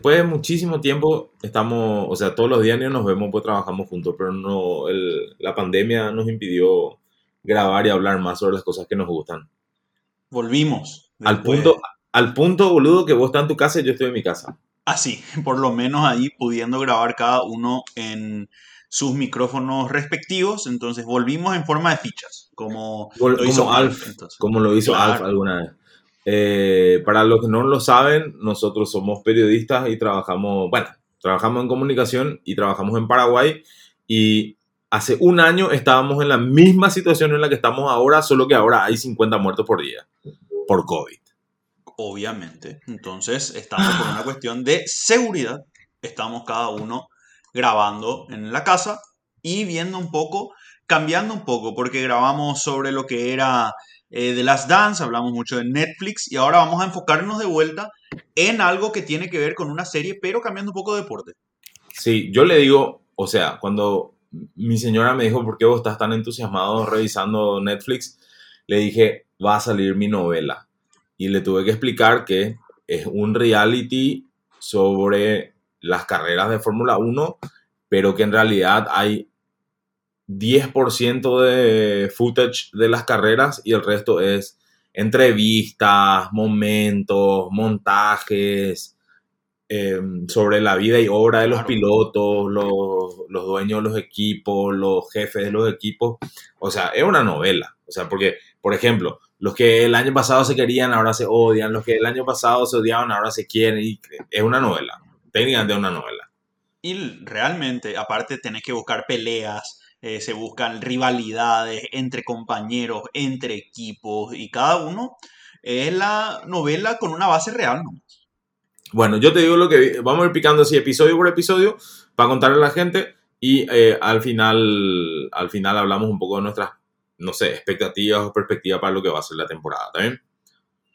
Después de muchísimo tiempo estamos, o sea, todos los días nos vemos, pues trabajamos juntos, pero no, la pandemia nos impidió grabar y hablar más sobre las cosas que nos gustan. Volvimos. Al punto, al punto, boludo, que vos estás en tu casa y yo estoy en mi casa. Así, por lo menos ahí pudiendo grabar cada uno en sus micrófonos respectivos. Entonces volvimos en forma de fichas, como lo hizo Alf. como lo hizo Alf alguna vez. Eh, para los que no lo saben, nosotros somos periodistas y trabajamos, bueno, trabajamos en comunicación y trabajamos en Paraguay y hace un año estábamos en la misma situación en la que estamos ahora, solo que ahora hay 50 muertos por día por COVID. Obviamente. Entonces, estamos por una cuestión de seguridad. Estamos cada uno grabando en la casa y viendo un poco, cambiando un poco, porque grabamos sobre lo que era eh, The Last Dance, hablamos mucho de Netflix y ahora vamos a enfocarnos de vuelta en algo que tiene que ver con una serie, pero cambiando un poco de deporte. Sí, yo le digo, o sea, cuando mi señora me dijo, ¿por qué vos estás tan entusiasmado revisando Netflix? Le dije, va a salir mi novela. Y le tuve que explicar que es un reality sobre las carreras de Fórmula 1, pero que en realidad hay 10% de footage de las carreras y el resto es entrevistas, momentos, montajes em, sobre la vida y obra de los pilotos, los, los, dueños de los equipos, los jefes de los equipos. O sea, es una novela. O sea, porque, por ejemplo, los que el año pasado se querían ahora se odian, los que el año pasado se odiaban ahora se quieren. Y es una novela, técnicamente una novela. Y realmente, aparte, tenés que buscar peleas, eh, se buscan rivalidades entre compañeros, entre equipos, y cada uno es la novela con una base real. ¿no? Bueno, yo te digo lo que vamos a ir picando así episodio por episodio para contarle a la gente y eh, al final al final hablamos un poco de nuestras, no sé, expectativas o perspectivas para lo que va a ser la temporada, ¿está bien?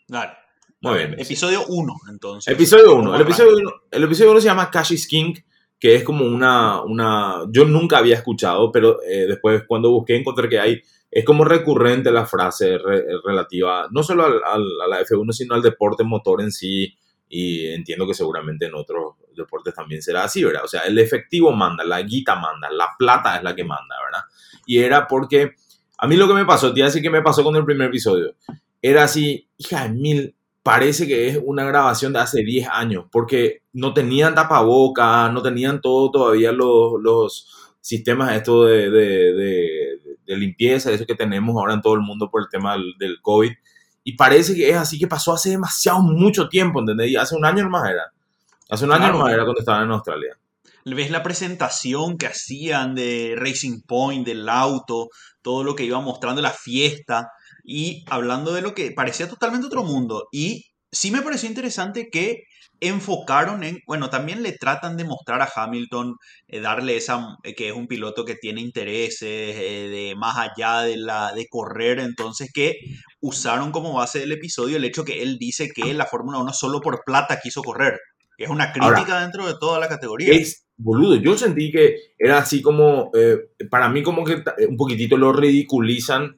Dale. Muy bien. Episodio 1, entonces. Episodio 1. El episodio el episodio 1 se llama Cash King que es como una, una yo nunca había escuchado, pero eh, después cuando busqué encontré que hay, es como recurrente la frase relativa, no solo al, a la F1, sino al deporte motor en sí, y entiendo que seguramente en otros deportes también será así, ¿verdad? O sea, el efectivo manda, la guita manda, la plata es la que manda, ¿verdad? Y era porque, a mí lo que me pasó, te así que me pasó con el primer episodio, era así, hija de mil, parece que es una grabación de hace 10 años, porque no tenían tapaboca, no tenían todo todavía los, los sistemas estos de, de, de, limpieza, eso que tenemos ahora en todo el mundo por el tema del, COVID. Y parece que es así que pasó hace demasiado mucho tiempo, ¿entendés? Y hace un año nomás era. Hace un año nomás era cuando estaban en Australia. Ves la presentación que hacían de Racing Point, del auto, todo lo que iba mostrando, la fiesta y hablando de lo que parecía totalmente otro mundo. Y sí me pareció interesante que enfocaron en, bueno, también le tratan de mostrar a Hamilton, eh, darle esa, eh, que es un piloto que tiene intereses eh, de más allá de, la, de correr, entonces que usaron como base del episodio el hecho que él dice que la Fórmula 1 solo por plata quiso correr, que es una crítica dentro de toda la categoría. Es, boludo, yo sentí que era así como, para mí como que un poquitito lo ridiculizan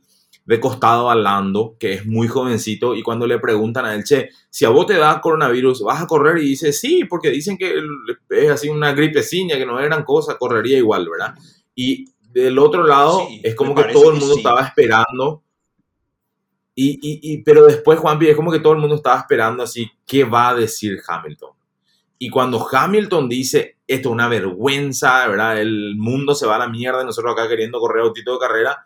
de costado a Lando, que es muy jovencito, y cuando le preguntan a él, che, si a vos te da coronavirus, ¿vas a correr? Y dice, sí, porque dicen que es así una gripeciña, que no es gran cosa, correría igual, ¿verdad? Y del otro lado, es como que todo el mundo estaba esperando. Y, y, pero después, Juanpi, es como que todo el mundo estaba esperando así, ¿qué va a decir Hamilton? Y cuando Hamilton dice, esto es una vergüenza, ¿verdad? El mundo se va a la mierda, nosotros acá queriendo correr autito de carrera,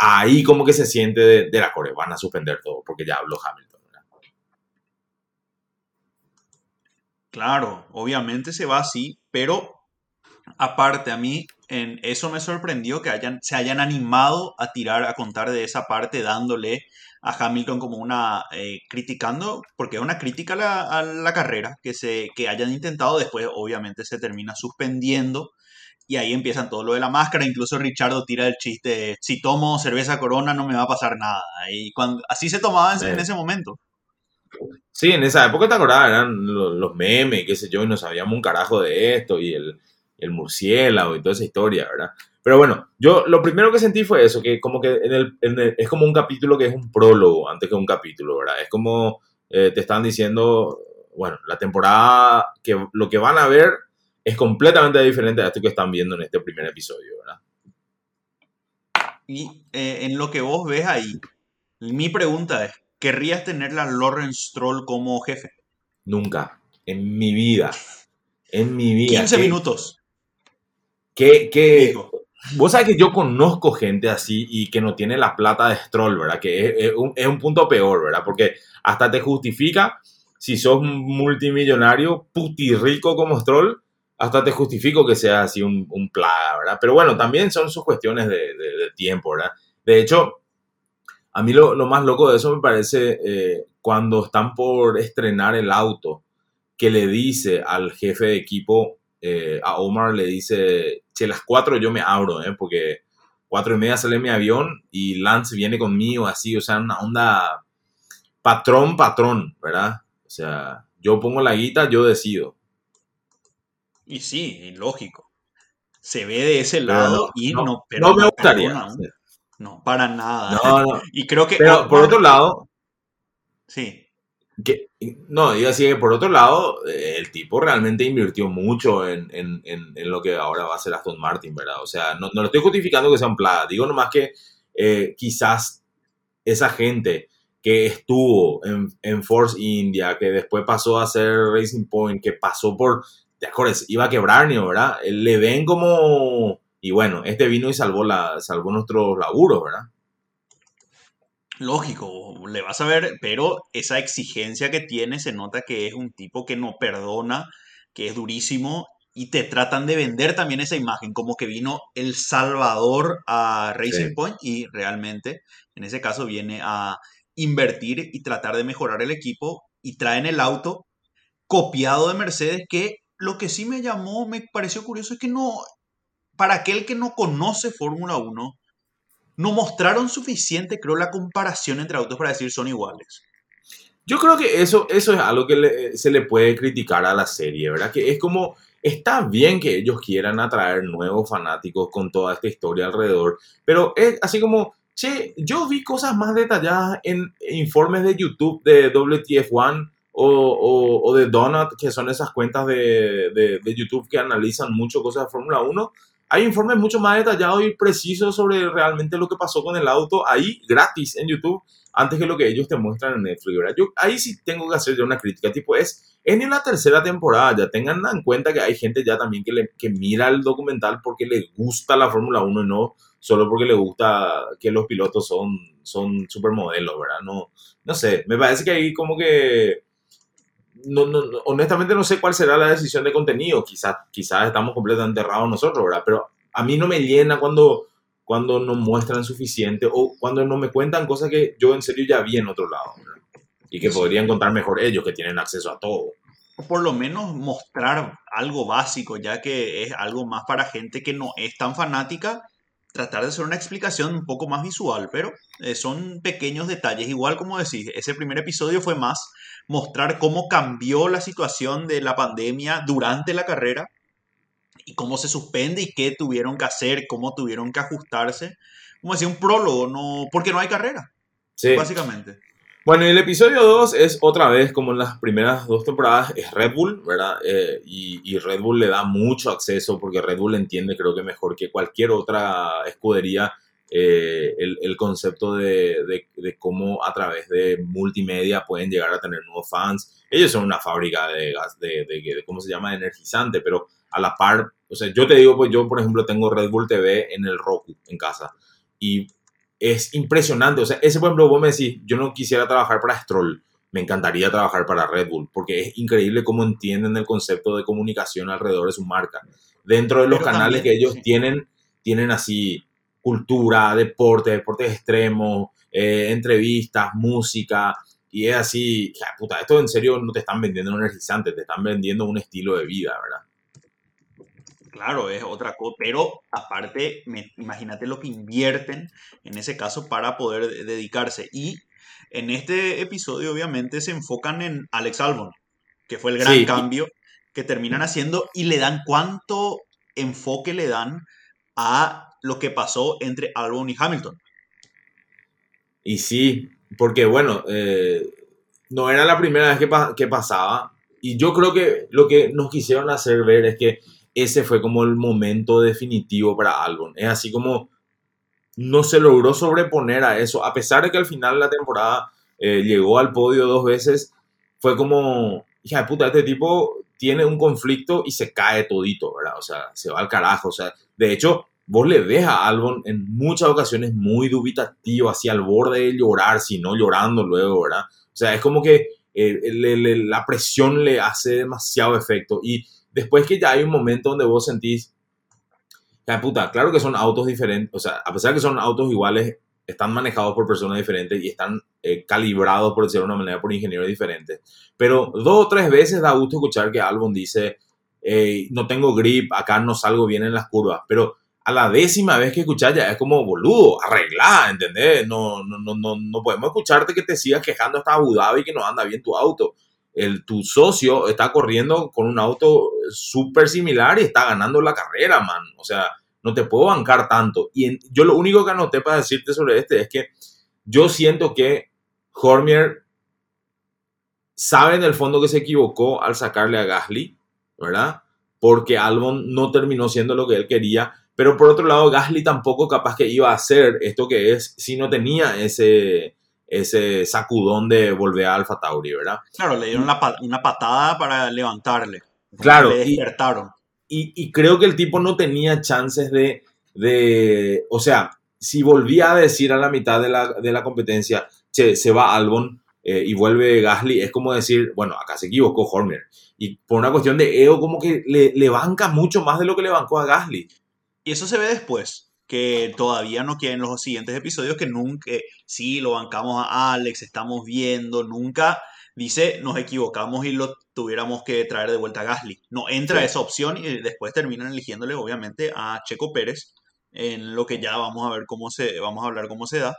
ahí como que se siente de, la Corea, van a suspender todo porque ya habló Hamilton. Claro, obviamente se va así, pero aparte a mí en eso me sorprendió que hayan, se hayan animado a tirar, a contar de esa parte, dándole a Hamilton como una, eh, criticando, porque es una crítica a la, a la, carrera, que, se, que hayan intentado, después obviamente se termina suspendiendo y ahí empiezan todo lo de la máscara. Incluso Richardo tira el chiste: si tomo cerveza corona no me va a pasar nada. Y cuando, así se tomaba en, ese momento. Sí, en esa época te acordás, eran los, memes, qué sé yo, y no sabíamos un carajo de esto, y el, el murciélago y toda esa historia, ¿verdad? Pero bueno, yo lo primero que sentí fue eso, que como que en el, es como un capítulo que es un prólogo antes que un capítulo, ¿verdad? Es como eh, te están diciendo, bueno, la temporada, que lo que van a ver es completamente diferente a esto que están viendo en este primer episodio, ¿verdad? Y eh, en lo que vos ves ahí, mi pregunta es, ¿querrías tenerla a Lawrence Stroll como jefe? Nunca, en mi vida, en mi vida. 15 minutos. Que, que, vos sabés que yo conozco gente así y que no tiene la plata de Stroll, ¿verdad? Que es, un, es un punto peor, ¿verdad? Porque hasta te justifica si sos multimillonario, putirrico como Stroll, hasta te justifico que sea así un, un plaga, ¿verdad? Pero bueno, también son sus cuestiones de, de, tiempo, ¿verdad? De hecho, a mí lo, lo, más loco de eso me parece eh, cuando están por estrenar el auto, que le dice al jefe de equipo, eh, a Omar, le dice, che, las cuatro yo me abro, ¿eh? Porque cuatro y media sale mi avión y Lance viene conmigo, así, o sea, una onda patrón, patrón, ¿verdad? O sea, yo pongo la guita, yo decido. Y sí, lógico. Se ve de ese lado y no, no, no me gustaría. No, para nada. No, no. y creo que. Pero por otro lado. Sí. Que, no, digo así que por otro lado, el tipo realmente invirtió mucho en, en, en, lo que ahora va a ser Aston Martin, ¿verdad? O sea, no, no lo estoy justificando que sea un plaga. Digo nomás que eh, quizás esa gente que estuvo en, en, Force India, que después pasó a ser Racing Point, que pasó por, ¿te acuerdas? Iba a quebrar, ¿verdad? Le ven como, y bueno, este vino y salvó, la, salvó nuestros laburos, ¿verdad? Lógico, le vas a ver, pero esa exigencia que tiene se nota que es un tipo que no perdona, que es durísimo y te tratan de vender también esa imagen, como que vino el Salvador a Racing Point y realmente en ese caso viene a invertir y tratar de mejorar el equipo y traen el auto copiado de Mercedes que lo que sí me llamó, me pareció curioso es que no, para aquel que no conoce Fórmula 1, no mostraron suficiente, creo, la comparación entre autos para decir son iguales. Yo creo que eso, eso es algo que se le puede criticar a la serie, ¿verdad? Que es como, está bien que ellos quieran atraer nuevos fanáticos con toda esta historia alrededor, pero es así como, Che, yo vi cosas más detalladas en informes de YouTube de WTF1 o, o, de Donut, que son esas cuentas de, de, de YouTube que analizan mucho cosas de Fórmula 1. Hay informes mucho más detallados y precisos sobre realmente lo que pasó con el auto ahí, gratis en YouTube, antes que lo que ellos te muestran en Netflix. ¿verdad? Yo ahí sí tengo que hacer ya una crítica, tipo, es, en la tercera temporada, ya tengan en cuenta que hay gente ya también que, le, que mira el documental porque le gusta la Fórmula 1 y no solo porque le gusta que los pilotos son, son supermodelos, ¿verdad? No, no sé, me parece que ahí como que... No, no, honestamente no sé cuál será la decisión de contenido, quizás quizás estamos completamente errados nosotros, ¿verdad? Pero a mí no me llena cuando, cuando no muestran suficiente o cuando no me cuentan cosas que yo en serio ya vi en otro lado, ¿verdad? Y que podrían contar mejor ellos, que tienen acceso a todo. Por lo menos mostrar algo básico, ya que es algo más para gente que no es tan fanática tratar de hacer una explicación un poco más visual, pero eh, son pequeños detalles. Igual como decís, ese primer episodio fue más mostrar cómo cambió la situación de la pandemia durante la carrera y cómo se suspende y qué tuvieron que hacer, cómo tuvieron que ajustarse. Como decía, un prólogo, no, porque no hay carrera, sí. básicamente. Bueno, el episodio 2 es otra vez, como en las primeras dos temporadas, es Red Bull, ¿verdad? Eh, y, Red Bull le da mucho acceso porque Red Bull entiende, creo que mejor que cualquier otra escudería, eh, el, concepto de, de, cómo a través de multimedia pueden llegar a tener nuevos fans. Ellos son una fábrica de gas, de, de, ¿cómo se llama? De energizante, pero a la par, o sea, yo te digo, pues yo, por ejemplo, tengo Red Bull TV en el Roku, en casa. Y es impresionante. O sea, ese, por ejemplo, vos me decís, yo no quisiera trabajar para Stroll, me encantaría trabajar para Red Bull, porque es increíble cómo entienden el concepto de comunicación alrededor de su marca. Dentro de los canales que ellos tienen, tienen así cultura, deporte, deportes extremos, eh, entrevistas, música, y es así, puta, esto en serio no te están vendiendo un energizante, te están vendiendo un estilo de vida, ¿verdad? Claro, es otra cosa, pero aparte, imagínate lo que invierten en ese caso para poder dedicarse. Y en este episodio obviamente se enfocan en Alex Albon, que fue el gran cambio que terminan haciendo y le dan cuánto enfoque le dan a lo que pasó entre Albon y Hamilton. Y sí, porque bueno, eh, no era la primera vez que, pasaba, y yo creo que lo que nos quisieron hacer ver es que ese fue como el momento definitivo para Albon. Es así como no se logró sobreponer a eso, a pesar de que al final de la temporada eh, llegó al podio dos veces, fue como, hija de puta, este tipo tiene un conflicto y se cae todito, ¿verdad? O sea, se va al carajo, o sea, de hecho, vos le ves a Albon en muchas ocasiones muy dubitativo, así al borde de llorar, si no llorando luego, ¿verdad? O sea, es como que eh, la presión le hace demasiado efecto y después que ya hay un momento donde vos sentís, ya puta, claro que son autos diferentes, o sea, a pesar que son autos iguales, están manejados por personas diferentes y están eh, calibrados, por decirlo de una manera, por ingenieros diferentes. Pero dos o tres veces da gusto escuchar que Albon dice, no tengo grip, acá no salgo bien en las curvas, pero a la décima vez que escuchas ya es como boludo, arreglá, ¿entendés? No, no, no, no, no podemos escucharte que te sigas quejando hasta Abu Dhabi que no anda bien tu auto el, tu socio está corriendo con un auto súper similar y está ganando la carrera, man. O sea, no te puedo bancar tanto. Y yo lo único que anoté para decirte sobre este es que yo siento que Hormier sabe en el fondo que se equivocó al sacarle a Gasly, ¿verdad? Porque Albon no terminó siendo lo que él quería. Pero por otro lado, Gasly tampoco capaz que iba a hacer esto que es si no tenía ese, ese sacudón de volver a Alfa Tauri, ¿verdad? Claro, le dieron una patada para levantarle. Claro. Le despertaron. Y, creo que el tipo no tenía chances de, de, o sea, si volvía a decir a la mitad de la, competencia, che, se va Albon eh, y vuelve Gasly, es como decir, bueno, acá se equivocó Horner. Y por una cuestión de ego, como que le, le banca mucho más de lo que le bancó a Gasly. Y eso se ve después que todavía no quieren los siguientes episodios, que nunca, sí, lo bancamos a Alex, estamos viendo, nunca dice nos equivocamos y lo tuviéramos que traer de vuelta a Gasly. No entra esa opción y después terminan eligiéndole obviamente a Checo Pérez, en lo que ya vamos a ver cómo se, vamos a hablar cómo se da.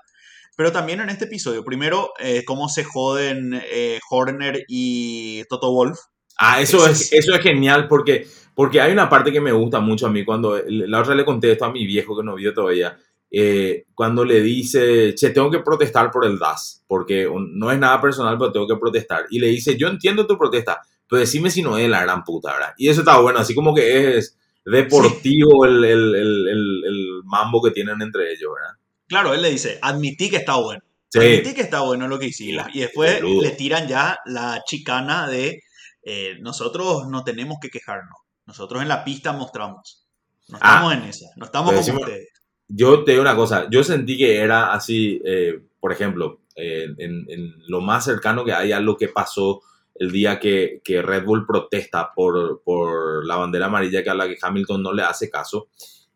Pero también en este episodio, primero, eh, cómo se joden eh, Horner y Toto Wolf. Ah, eso es, eso es genial porque porque hay una parte que me gusta mucho a mí cuando, la otra le conté esto a mi viejo que no vio todavía, eh, cuando le dice, che, tengo que protestar por el DAS, porque no es nada personal, pero tengo que protestar. Y le dice, yo entiendo tu protesta, pero decime si no es la gran puta, ¿verdad? Y eso está bueno, así como que es deportivo el, el, el, el, mambo que tienen entre ellos, ¿verdad? Claro, él le dice, admití que está bueno. Admití que está bueno lo que hicimos. Y después le tiran ya la chicana de, eh, nosotros no tenemos que quejarnos. Nosotros en la pista mostramos. No ah, estamos en esa, no estamos como ustedes. Yo te digo una cosa, yo sentí que era así, eh, por ejemplo, en, lo más cercano que hay a lo que pasó el día que, que Red Bull protesta por, por, la bandera amarilla que a la que Hamilton no le hace caso,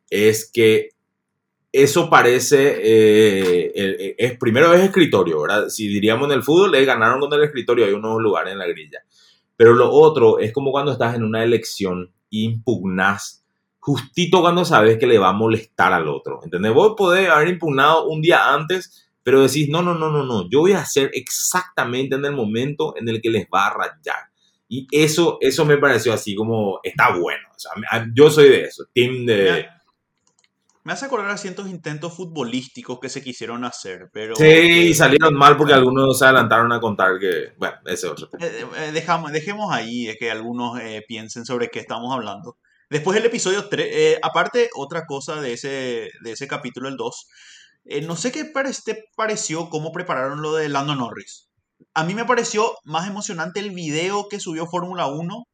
es que eso parece, eh, es, primero es escritorio, ¿verdad? Si diríamos en el fútbol, le ganaron con el escritorio, hay unos lugares en la grilla. Pero lo otro es como cuando estás en una elección impugnas justito cuando sabes que le va a molestar al otro. ¿Entendés? Vos podés haber impugnado un día antes, pero decís, no, no, no, no, no, yo voy a hacer exactamente en el momento en el que les va a rayar. Y eso, eso me pareció así como, está bueno. Yo soy de eso, team de... Me hace acordar a cientos intentos futbolísticos que se quisieron hacer, pero... Sí, salieron mal porque algunos se adelantaron a contar que... Bueno, ese otro eh, eh, dejamos, dejemos ahí que algunos eh, piensen sobre qué estamos hablando. Después del episodio 3, aparte, otra cosa de ese, de ese capítulo, el 2, no sé qué te pareció cómo prepararon lo de Lando Norris. A mí me pareció más emocionante el video que subió Fórmula 1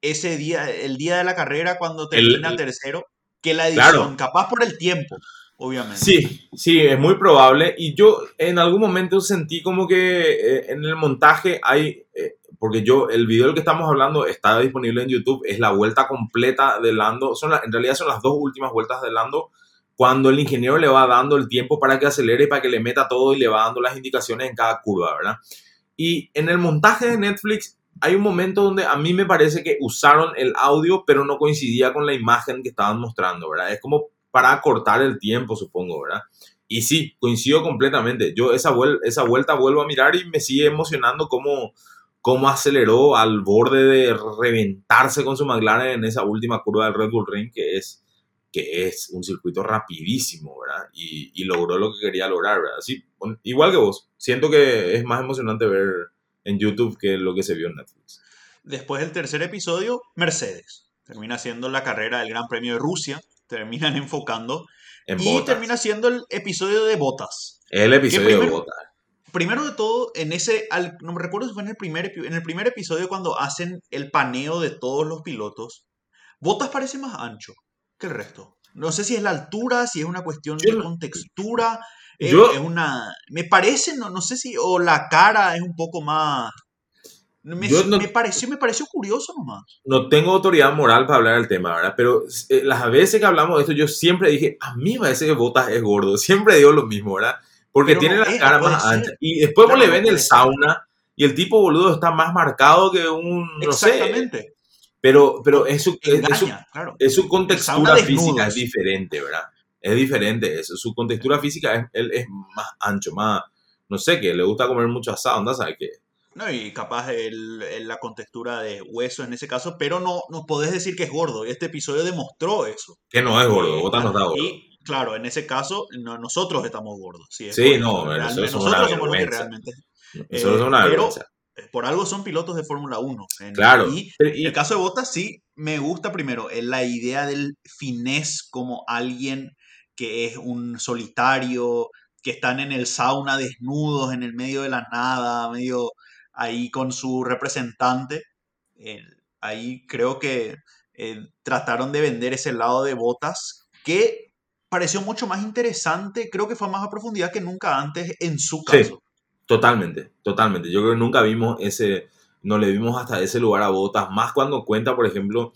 ese día, el día de la carrera cuando termina el, tercero que la edición, capaz por el tiempo, obviamente. Sí, sí, es muy probable. Y yo en algún momento sentí como que eh, en el montaje hay, eh, porque yo, el video del que estamos hablando está disponible en YouTube, es la vuelta completa de Lando, son en realidad son las dos últimas vueltas de Lando, cuando el ingeniero le va dando el tiempo para que acelere, para que le meta todo y le va dando las indicaciones en cada curva, ¿verdad? Y en el montaje de Netflix hay un momento donde a mí me parece que usaron el audio, pero no coincidía con la imagen que estaban mostrando, ¿verdad? Es como para cortar el tiempo, supongo, ¿verdad? Y sí, coincido completamente. Yo esa, vuelta vuelvo a mirar y me sigue emocionando cómo, cómo aceleró al borde de reventarse con su McLaren en esa última curva del Red Bull Ring, que es, que es un circuito rapidísimo, ¿verdad? Y, y logró lo que quería lograr, ¿verdad? Sí, igual que vos. Siento que es más emocionante ver en YouTube que lo que se vio en Netflix. Después del tercer episodio, Mercedes. Termina siendo la carrera del Gran Premio de Rusia. Terminan enfocando. En y botas. termina siendo el episodio de Botas. El episodio primero- de botas. Primero de todo, en ese, al- no me recuerdo si fue en el, primer, en el primer episodio cuando hacen el paneo de todos los pilotos, Botas parece más ancho que el resto. No sé si es la altura, si es una cuestión Yo de contextura, es, Yo- es una... Me parece, no, no sé si, o la cara es un poco más... Me, no- me pareció, me pareció curioso nomás. no tengo autoridad moral para hablar del tema, ¿verdad? Pero eh, las veces que hablamos de esto, yo siempre dije, a mí me parece que Botas es gordo. Siempre digo lo mismo, ¿verdad? Porque Pero tiene no la es, cara más ser. ancha. Y después vos Claro, le no ven el sauna y el tipo, boludo, está más marcado que un, no sé. Exactamente. Pero, pero es su, es, es su, Engaña, claro. es su contextura física es diferente, ¿verdad? Es diferente eso. Su contextura física es, él es más ancho, más, no sé, que le gusta comer mucho asado, ¿no? ¿Sabes qué? No, y capaz el- el- la contextura de hueso en ese caso, pero no, no podés decir que es gordo. Este episodio demostró eso. Que no es gordo, Eh, Botas no está gordo. Y claro, en ese caso, no- nosotros estamos gordos. Sí, es Sí, por no, es nosotros somos los que realmente. Es eh, una pero- vergüenza. eh, Por algo son pilotos de Fórmula 1. En- Claro. Y Pero- y- el caso de Bottas sí me gusta primero eh, la idea del finés como alguien que es un solitario, que están en el sauna desnudos en el medio de la nada, medio ahí con su representante. Eh, ahí creo que eh, trataron de vender ese lado de Bottas que pareció mucho más interesante, creo que fue más a profundidad que nunca antes en su Sí. caso. Totalmente, totalmente. Yo creo que nunca vimos ese, no le vimos hasta ese lugar a Botas, más cuando cuenta, por ejemplo,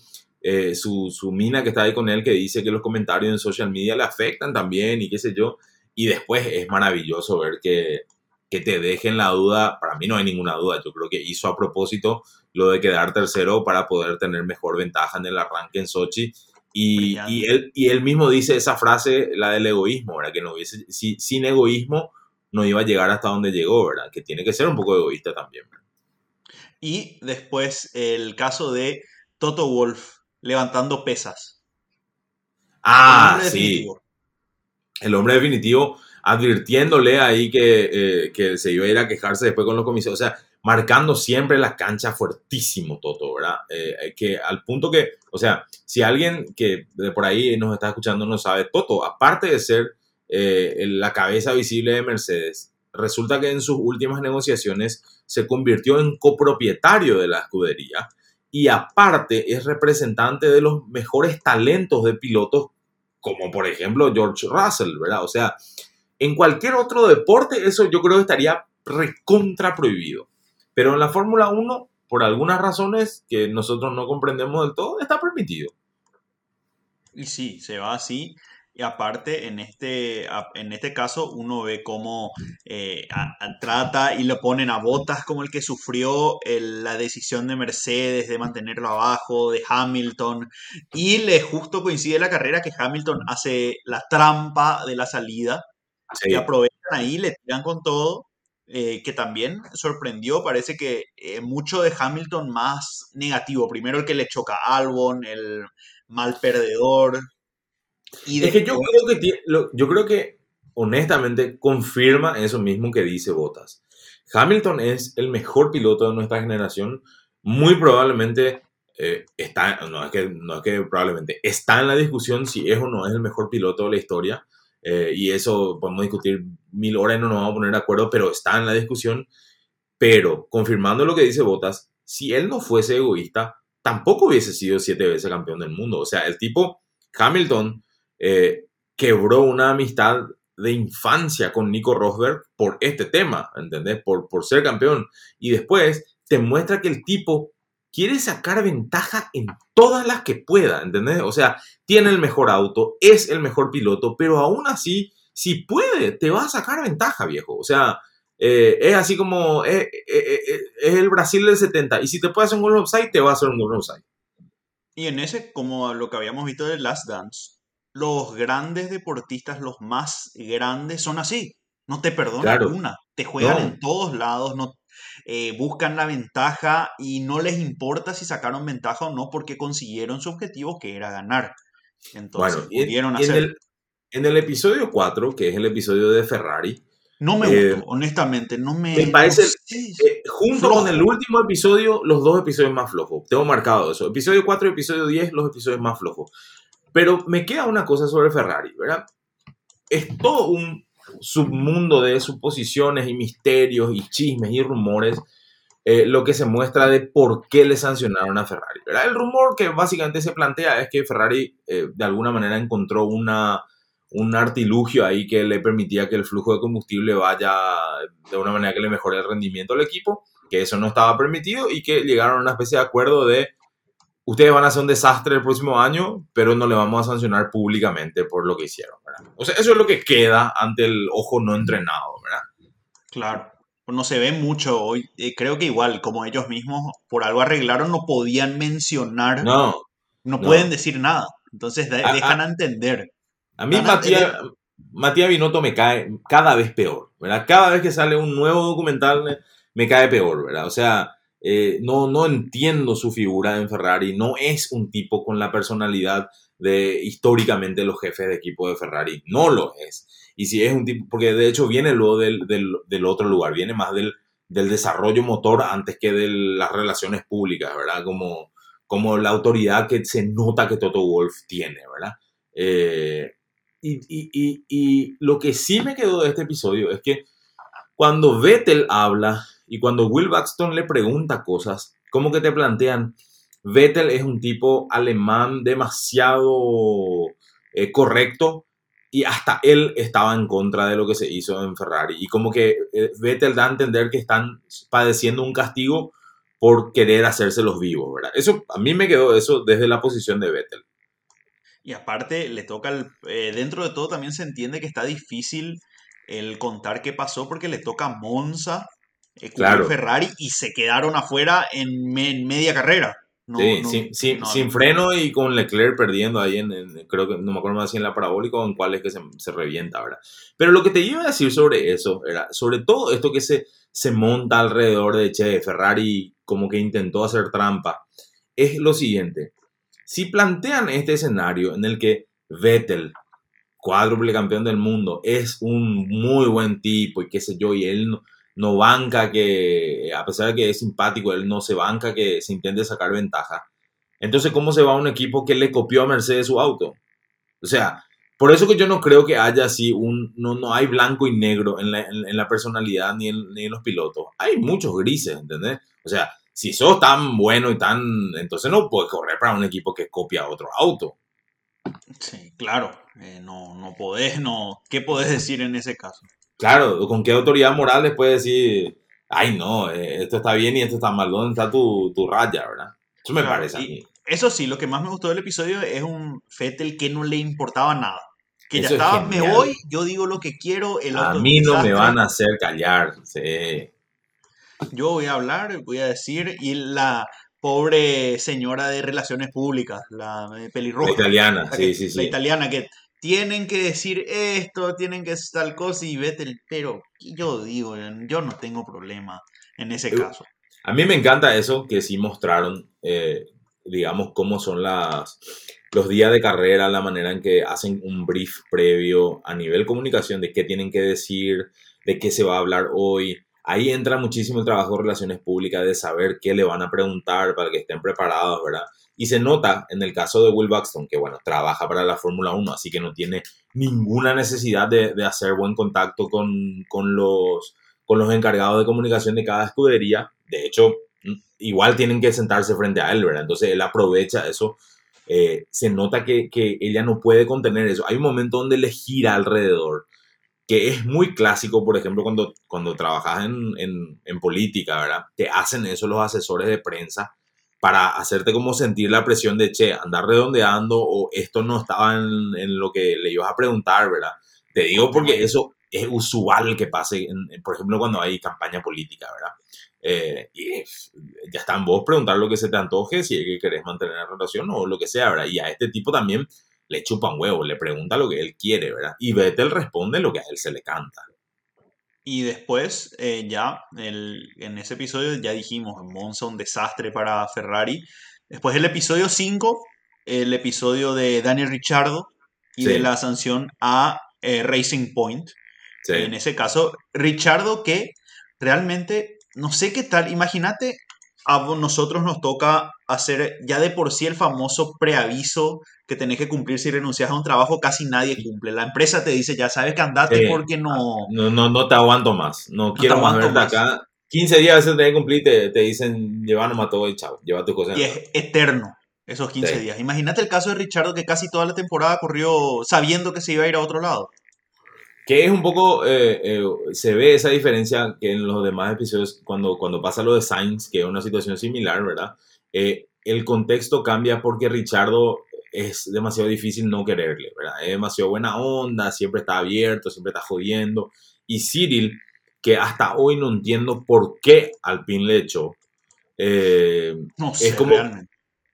eh, su, su mina que está ahí con él, que dice que los comentarios en social media le afectan también y qué sé yo. Y después es maravilloso ver que, que te dejen la duda. Para mí no hay ninguna duda. Yo creo que hizo a propósito lo de quedar tercero para poder tener mejor ventaja en el arranque en Sochi. Y, y él, y él mismo dice esa frase, la del egoísmo, ¿verdad? Que no hubiese, si- sin egoísmo no iba a llegar hasta donde llegó, ¿verdad? Que tiene que ser un poco egoísta también. ¿verdad? Y después el caso de Toto Wolf levantando pesas. Ah, sí. definitivo. El hombre definitivo advirtiéndole ahí que, eh, que se iba a ir a quejarse después con los comisarios. O sea, marcando siempre la cancha fuertísimo, Toto, ¿verdad? Eh, que al punto que, o sea, si alguien que de por ahí nos está escuchando no sabe, Toto, aparte de ser eh, la cabeza visible de Mercedes, resulta que en sus últimas negociaciones se convirtió en copropietario de la escudería y aparte es representante de los mejores talentos de pilotos como por ejemplo George Russell, ¿verdad? O sea, en cualquier otro deporte eso yo creo que estaría recontra prohibido. Pero en la Fórmula 1, por algunas razones que nosotros no comprendemos del todo, está permitido. Y sí, se va así. Y aparte, en este, en este caso, uno ve cómo eh, a- a- trata y lo ponen a botas como el que sufrió el- la decisión de Mercedes de mantenerlo abajo, de Hamilton. Y le justo coincide la carrera que Hamilton hace la trampa de la salida. Sí. que aprovechan ahí, le tiran con todo, eh, que también sorprendió, parece que eh, mucho de Hamilton más negativo. Primero el que le choca a Albon, el mal perdedor. Y Es que yo creo que, lo- yo creo que honestamente confirma eso mismo que dice Bottas. Hamilton es el mejor piloto de nuestra generación. Muy probablemente eh, está, no es, que, no es que probablemente, está en la discusión si es o no es el mejor piloto de la historia. eh, y eso podemos discutir mil horas y no nos vamos a poner de acuerdo, pero está en la discusión. Pero confirmando lo que dice Bottas, si él no fuese egoísta, tampoco hubiese sido siete veces campeón del mundo. O sea, el tipo Hamilton eh, quebró una amistad de infancia con Nico Rosberg por este tema, ¿entendés? Por, por ser campeón. Y después te muestra que el tipo quiere sacar ventaja en todas las que pueda, ¿entendés? O sea, tiene el mejor auto, es el mejor piloto, pero aún así, si puede, te va a sacar ventaja, viejo. O sea, eh, es así como, eh, es el Brasil del 70, y si te puede hacer un gol offside, te va a hacer un gol offside. Y en ese, como lo que habíamos visto de Last Dance, los grandes deportistas, los más grandes, son así. No te perdonan Claro. una. Te juegan No. en todos lados, no, eh, buscan la ventaja y no les importa si sacaron ventaja o no porque consiguieron su objetivo que era ganar. Entonces, Bueno, y en, pudieron en hacer. el, en el episodio 4, que es el episodio de Ferrari, No me Eh, gustó, honestamente, no me... me parece, no sé. eh, junto Flojo. con el último episodio, los dos episodios más flojos. Tengo marcado eso. Episodio 4 y episodio 10, los episodios más flojos. Pero me queda una cosa sobre Ferrari, ¿verdad? Es todo un submundo de suposiciones y misterios y chismes y rumores eh, lo que se muestra de por qué le sancionaron a Ferrari. ¿verdad? El rumor que básicamente se plantea es que Ferrari eh, de alguna manera encontró una, un artilugio ahí que le permitía que el flujo de combustible vaya de una manera que le mejore el rendimiento al equipo, que eso no estaba permitido y que llegaron a una especie de acuerdo de ustedes van a hacer un desastre el próximo año, pero no le vamos a sancionar públicamente por lo que hicieron. ¿verdad? O sea, eso es lo que queda ante el ojo no entrenado, ¿verdad? Claro, no se ve mucho hoy. Eh, creo que igual, como ellos mismos por algo arreglaron, no podían mencionar, no, No, no. pueden decir nada. Entonces de- Ah, dejan a entender. A mí a Matías, Matías Binotto me cae cada vez peor, ¿verdad? Cada vez que sale un nuevo documental me cae peor, ¿verdad? O sea, eh, no, no entiendo su figura en Ferrari, no es un tipo con la personalidad de históricamente los jefes de equipo de Ferrari, no lo es. Y si es un tipo, porque de hecho viene luego del, del, otro lugar, viene más del, del desarrollo motor antes que de las relaciones públicas, ¿verdad? Como, como la autoridad que se nota que Toto Wolf tiene, ¿verdad? Eh, y, y, y lo que sí me quedó de este episodio es que cuando Vettel habla y cuando Will Buxton le pregunta cosas, como que te plantean, Vettel es un tipo alemán demasiado eh, correcto y hasta él estaba en contra de lo que se hizo en Ferrari. Y como que eh, Vettel da a entender que están padeciendo un castigo por querer hacerse los vivos, ¿verdad? Eso, a mí me quedó eso desde la posición de Vettel. Y aparte, le toca el- eh, dentro de todo también se entiende que está difícil el contar qué pasó porque le toca a Monza, Claro. Ferrari y se quedaron afuera en, me- en media carrera. No, sí, no, sin, sin- no, sin no. freno y con Leclerc perdiendo ahí en, en- creo que no me acuerdo más si en la parabólica o en cuál es que se, se revienta, ¿verdad? Pero lo que te iba a decir sobre eso, era sobre todo esto que se, se monta alrededor de, che, Ferrari como que intentó hacer trampa, es lo siguiente. Si plantean este escenario en el que Vettel, cuádruple campeón del mundo, es un muy buen tipo y qué sé yo, y él no, no banca que, a pesar de que es simpático, él no se banca que se intente sacar ventaja. Entonces, ¿cómo se va a un equipo que le copió a Mercedes su auto? O sea, por eso que yo no creo que haya así un, no, no hay blanco y negro en la, en, la personalidad ni en, ni en los pilotos. Hay muchos grises, ¿entendés? O sea, si sos tan bueno y tan, entonces no puedes correr para un equipo que copia otro auto. Sí, claro. eh, no, no podés, no. ¿Qué podés decir en ese caso? Claro, ¿con qué autoridad moral les puede decir, ay no, eh, esto está bien y esto está mal? ¿Dónde está tu, tu raya, verdad? Eso me Claro, parece a mí. Eso sí, lo que más me gustó del episodio es un Fettel que no le importaba nada. Que ya es estaba, me voy, yo digo lo que quiero, el A mí no me van a hacer callar. Sí. Yo voy a hablar, voy a decir, y la pobre señora de relaciones públicas, la eh, pelirroja. La italiana, la sí, que- sí, La sí. italiana que tienen que decir esto, tienen que hacer tal cosa y vete, pero yo digo, yo no tengo problema en ese caso. A mí me encanta eso que sí mostraron, eh, digamos, cómo son las, los días de carrera, la manera en que hacen un brief previo a nivel comunicación de qué tienen que decir, de qué se va a hablar hoy. Ahí entra muchísimo el trabajo de relaciones públicas, de saber qué le van a preguntar para que estén preparados, ¿verdad? Y se nota en el caso de Will Buxton, que bueno, trabaja para la Fórmula 1, así que no tiene ninguna necesidad de, de hacer buen contacto con, con los, con los encargados de comunicación de cada escudería. De hecho, igual tienen que sentarse frente a él, ¿verdad? Entonces él aprovecha eso. Eh, se nota que, que ella no puede contener eso. Hay un momento donde le gira alrededor, que es muy clásico, por ejemplo, cuando, cuando trabajas en, en, en política, ¿verdad? Te hacen eso los asesores de prensa para hacerte como sentir la presión de, che, andar redondeando o esto no estaba en, en lo que le ibas a preguntar, ¿verdad? Te digo porque eso es usual que pase, en- por ejemplo, cuando hay campaña política, ¿verdad? Eh, y ya está en vos preguntar lo que se te antoje, si es que querés mantener la relación o lo que sea, ¿verdad? Y a este tipo también le chupa un huevo, le pregunta lo que él quiere, ¿verdad? Y Vettel responde lo que a él se le canta. Y después, eh, ya, el- en ese episodio ya dijimos, Monza un desastre para Ferrari. Después el episodio 5, el episodio de Daniel Ricciardo y Sí. de la sanción a eh, Racing Point. En ese caso, Richardo que realmente, no sé qué tal, imagínate, a nosotros nos toca hacer ya de por sí el famoso preaviso que tenés que cumplir si renuncias a un trabajo, casi nadie cumple. La empresa te dice, ya sabes que andate porque no... no... No, no te aguanto más, no, quiero más verte acá. 15 días a veces tenés que cumplir, te, te dicen, lleva nomás todo y chao, lleva tus cosas. Y es eterno esos 15 días. Imagínate el caso de Richardo que casi toda la temporada corrió sabiendo que se iba a ir a otro lado. Que es un poco, eh, eh, se ve esa diferencia que en los demás episodios, cuando, cuando pasa lo de Sainz, que es una situación similar, ¿verdad? Eh, el contexto cambia porque Richardo es demasiado difícil no quererle, ¿verdad? Es demasiado buena onda, siempre está abierto, siempre está jodiendo. Y Cyril, que hasta hoy no entiendo por qué Alpine le echó. no sé, es como,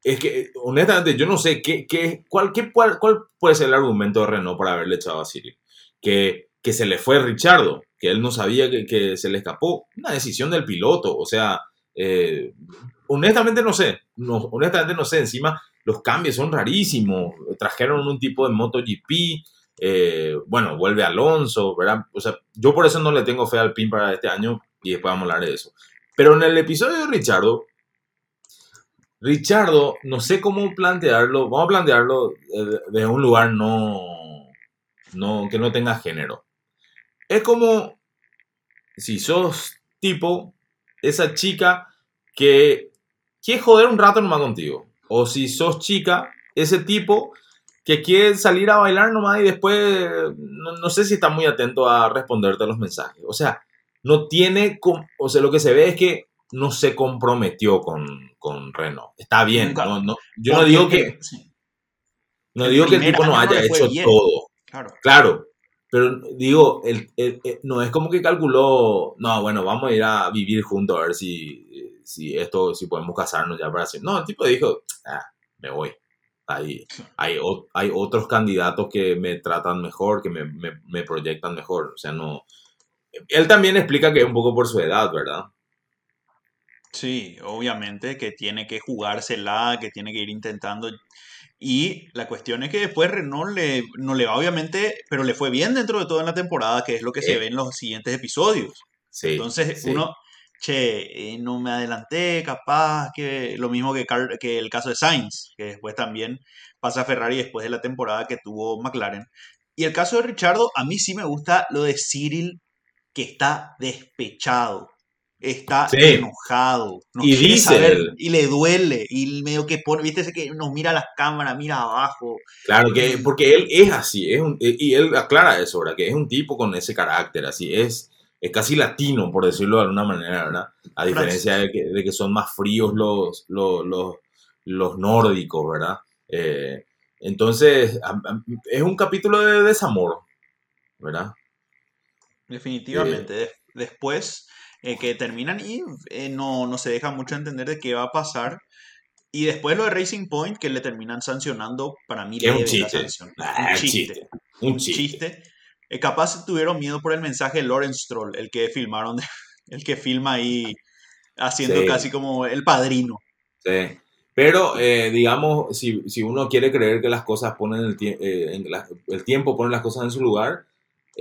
es que, honestamente, yo no sé qué, qué, cuál, qué, cuál, puede ser el argumento de Renault para haberle echado a Cyril. Que, que se le fue Richardo, que él no sabía que, que se le escapó. Una decisión del piloto, o sea, eh, honestamente no sé. No, honestamente no sé. Encima, los cambios son rarísimos. Trajeron un tipo de MotoGP. Eh, bueno, vuelve Alonso, ¿verdad? O sea, yo por eso no le tengo fe al PIN para este año y después vamos a hablar de eso. Pero en el episodio de Richardo, Richardo, no sé cómo plantearlo. Vamos a plantearlo de, un lugar no, no, que no tenga género. Es como si sos tipo, esa chica que quiere joder un rato nomás contigo. O si sos chica, ese tipo que quiere salir a bailar nomás y después no, sé si está muy atento a responderte a los mensajes. O sea, no tiene, o sea, lo que se ve es que no se comprometió con, con Renault. Está bien, no, yo no digo que... No digo que el tipo no haya hecho todo. Claro. claro. Pero digo, el, no es como que calculó, no, bueno, vamos a ir a vivir juntos a ver si, si esto, si podemos casarnos ya para siempre. No, el tipo dijo, ah, me voy. Hay, hay, hay, otros candidatos que me tratan mejor, que me, me, me, proyectan mejor. O sea, no. Él también explica que es un poco por su edad, ¿verdad? Sí, obviamente que tiene que jugársela, que tiene que ir intentando. Y la cuestión es que después Renault le, no le va, obviamente, pero le fue bien dentro de toda la temporada, que es lo que se ve en los siguientes episodios. Entonces uno, che, eh, no me adelanté, capaz, que lo mismo que, que el caso de Sainz, que después también pasa a Ferrari después de la temporada que tuvo McLaren. Y el caso de Richardo, a mí sí me gusta lo de Cyril, que está despechado está enojado. y dice y le duele. Y medio que pone, viste, que nos mira a las cámaras, mira abajo. Claro, que porque él es así, es y él aclara eso, ¿verdad? Que es un tipo con ese carácter, así es. Es casi latino, por decirlo de alguna manera, ¿verdad? A diferencia de que, son más fríos los, los, los, nórdicos, ¿verdad? Eh, entonces, es un capítulo de desamor, ¿verdad? Definitivamente. Después, eh, que terminan y eh, no, no, se deja mucho entender de qué va a pasar. Y después lo de Racing Point, que le terminan sancionando, para mí es un chiste. un chiste. Un chiste. Eh, capaz tuvieron miedo por el mensaje de Lawrence Stroll, el que filmaron, el que filma ahí haciendo casi como el padrino. Sí. Pero, digamos, si, si, uno quiere creer que las cosas ponen el, en el tiempo pone las cosas en su lugar,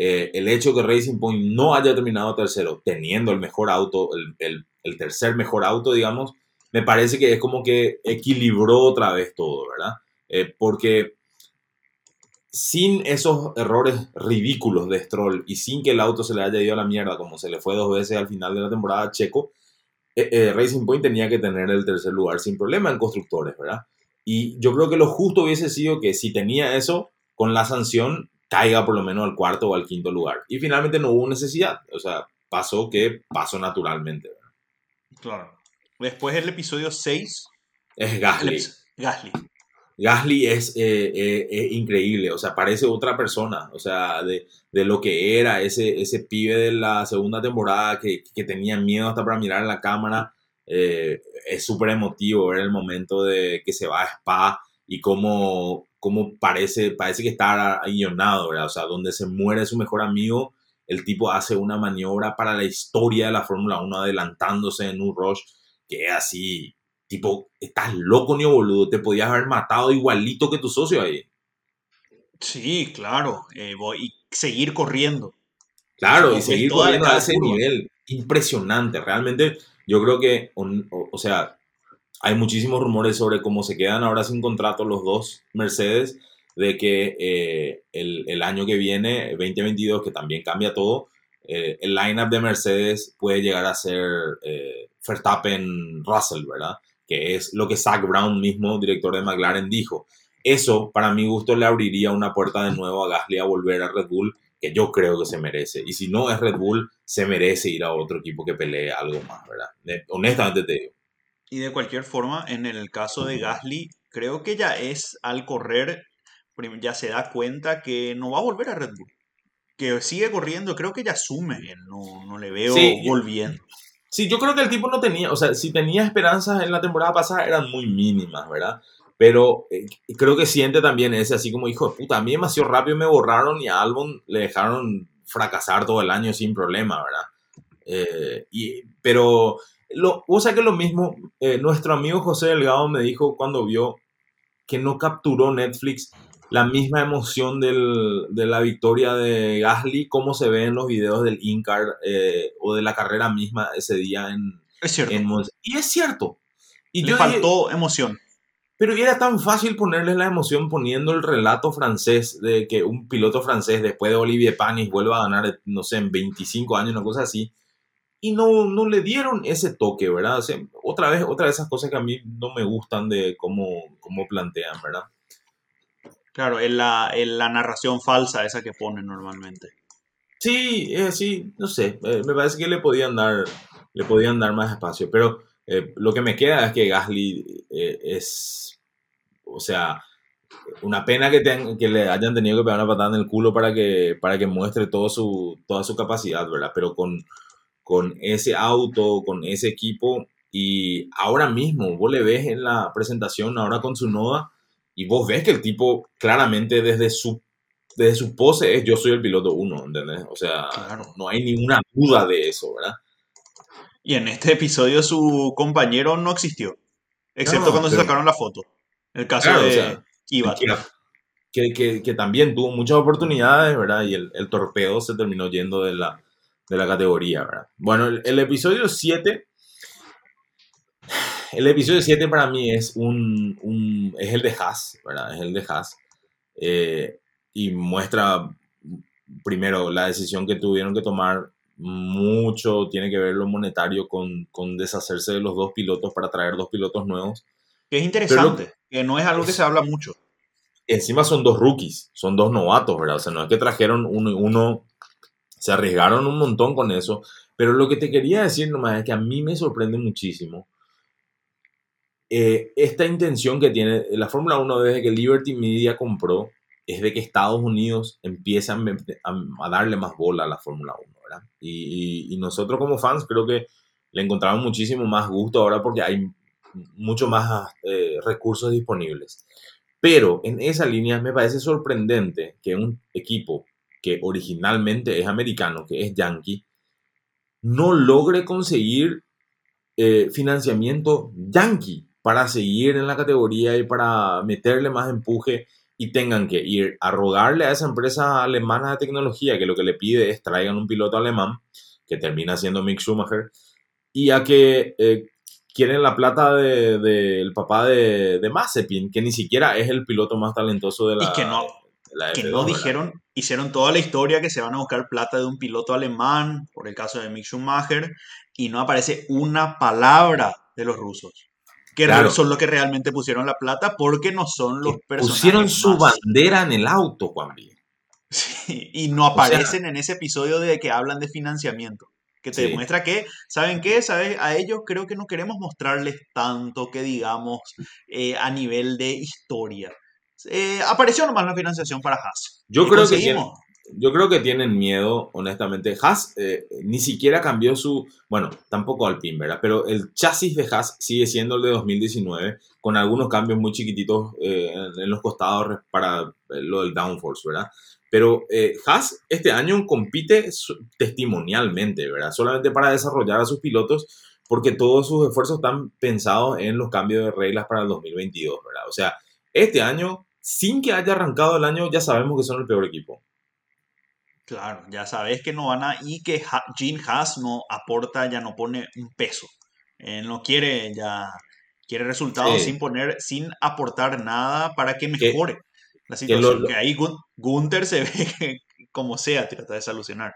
eh, el hecho que Racing Point no haya terminado tercero, teniendo el mejor auto, el, el, tercer mejor auto, digamos, me parece que es como que equilibró otra vez todo, ¿verdad? Eh, porque sin esos errores ridículos de Stroll y sin que el auto se le haya ido a la mierda, como se le fue dos veces al final de la temporada a Checo, eh, Racing Point tenía que tener el tercer lugar sin problema en constructores, ¿verdad? Y yo creo que lo justo hubiese sido que si tenía eso, con la sanción caiga por lo menos al cuarto o al quinto lugar. Y finalmente no hubo necesidad. O sea, pasó que pasó naturalmente. Claro. Después el episodio 6. Es Gasly. Gasly. Gasly es eh, eh, increíble, o sea, parece otra persona, o sea, de, lo que era ese, ese pibe de la segunda temporada que, tenía miedo hasta para mirar en la cámara. Eh, es súper emotivo ver el momento de que se va a Spa y cómo como parece, parece que está guionado, ¿verdad? O sea, donde se muere su mejor amigo, el tipo hace una maniobra para la historia de la Fórmula 1 adelantándose en un rush que es así, tipo, estás loco ni boludo, te podías haber matado igualito que tu socio ahí. Sí, claro, eh, voy, y seguir corriendo. Claro, y seguir corriendo a ese nivel impresionante. Realmente, yo creo que, o, sea, hay muchísimos rumores sobre cómo se quedan ahora sin contrato los dos Mercedes, de que eh, el, el, año que viene, 2022, que también cambia todo, eh, el lineup de Mercedes puede llegar a ser eh, Verstappen-Russell, ¿verdad? Que es lo que Zach Brown mismo, director de McLaren, dijo. Eso, para mi gusto, le abriría una puerta de nuevo a Gasly a volver a Red Bull, que yo creo que se merece. Y si no es Red Bull, se merece ir a otro equipo que pelee algo más, ¿verdad? honestamente te digo. Y de cualquier forma, en el caso de Gasly, creo que ya es al correr, ya se da cuenta que no va a volver a Red Bull. Que sigue corriendo, creo que ya asume, no, no le veo volviendo. Sí, yo creo que el tipo no tenía, o sea, si tenía esperanzas en la temporada pasada eran muy mínimas, ¿verdad? Pero eh, creo que siente también ese así como, hijo de puta, a mí demasiado rápido me borraron y a Albon le dejaron fracasar todo el año sin problema, ¿verdad? Eh, y, pero, lo, o sea que lo mismo, eh, nuestro amigo José Delgado me dijo cuando vio que no capturó Netflix la misma emoción del, de la victoria de Gasly, como se ve en los videos del InCar o de la carrera misma ese día en... Es cierto. y es cierto. Y Le faltó emoción. Pero era tan fácil ponerles la emoción poniendo el relato francés de que un piloto francés después de Olivier Panis vuelva a ganar, no sé, en 25 años, una cosa así. Y no, no le dieron ese toque, ¿verdad? otra vez, otra de esas cosas que a mí no me gustan de cómo, cómo plantean, ¿verdad? Claro, es la, la narración falsa esa que ponen normalmente. Sí, sí, no sé, eh, me parece que le podían dar, le podían dar más espacio, pero eh, lo que me queda es que Gasly eh, es, o sea, una pena que, que le hayan tenido que pegar una patada en el culo para que, para que muestre su, toda su capacidad, ¿verdad? Pero con, con ese auto, con ese equipo, y ahora mismo vos le ves en la presentación, ahora con su Noda, y vos ves que el tipo claramente desde su, desde su pose es yo soy el piloto uno, ¿entendés? O sea, no hay ninguna duda de eso, ¿verdad? Y en este episodio su compañero no existió. Excepto cuando se sacaron la foto. El caso de Que, también tuvo muchas oportunidades, ¿verdad? Y el, torpedo se terminó yendo de la, de la categoría, ¿verdad? Bueno, el, episodio 7. El episodio 7 para mí es un, es el de Haas, ¿verdad? Es el de Haas. Eh, y muestra primero la decisión que tuvieron que tomar mucho tiene que ver lo monetario con, con, deshacerse de los dos pilotos para traer dos pilotos nuevos. Que es interesante, que no es algo que se habla mucho. Encima son dos rookies, son dos novatos, ¿verdad? O sea, no es que trajeron uno y uno, se arriesgaron un montón con eso. Pero lo que te quería decir nomás es que a mí me sorprende muchísimo eh, esta intención que tiene la Fórmula 1 desde que Liberty Media compró, es de que Estados Unidos empieza a darle más bola a la Fórmula 1. Y, nosotros como fans creo que le encontramos muchísimo más gusto ahora porque hay mucho más eh, recursos disponibles. Pero en esa línea me parece sorprendente que un equipo que originalmente es americano, que es Yankee, no logre conseguir eh, financiamiento Yankee para seguir en la categoría y para meterle más empuje y tengan que ir a rogarle a esa empresa alemana de tecnología que lo que le pide es traigan un piloto alemán, que termina siendo Mick Schumacher, y a que eh, quieren la plata del de, papá de, de Mazepin, que ni siquiera es el piloto más talentoso de la... Y que no, que no dijeron, hicieron toda la historia que se van a buscar plata de un piloto alemán, por el caso de Mick Schumacher, y no aparece una palabra de los rusos que son los que realmente pusieron la plata porque no son los personajes. Pusieron su bandera en el auto, Juan Sí, y no aparecen en ese episodio de que hablan de financiamiento. Que te demuestra que, ¿saben qué? ¿Sabes? A ellos creo que no queremos mostrarles tanto que digamos eh, a nivel de historia. Eh, apareció nomás la financiación para Haas. Yo creo que yo creo que tienen miedo, honestamente. Haas eh, ni siquiera cambió su, bueno, tampoco Alpine, ¿verdad? Pero el chasis de Haas sigue siendo el de 2019, con algunos cambios muy chiquititos eh, en, los costados para eh, lo del downforce, ¿verdad? Pero Haas este año compite testimonialmente, ¿verdad? Solamente para desarrollar a sus pilotos, porque todos sus esfuerzos están pensados en los cambios de reglas para el 2022, ¿verdad? O sea, este año, sin que haya arrancado el año, ya sabemos que son el peor equipo. Claro, ya sabes que no van a. Y que Gene Haas no aporta, ya no pone un peso. Él no quiere ya. Quiere resultados sin poner, sin aportar nada para que mejore la situación. Que, ahí Gunther se ve que, como sea, trata de solucionar.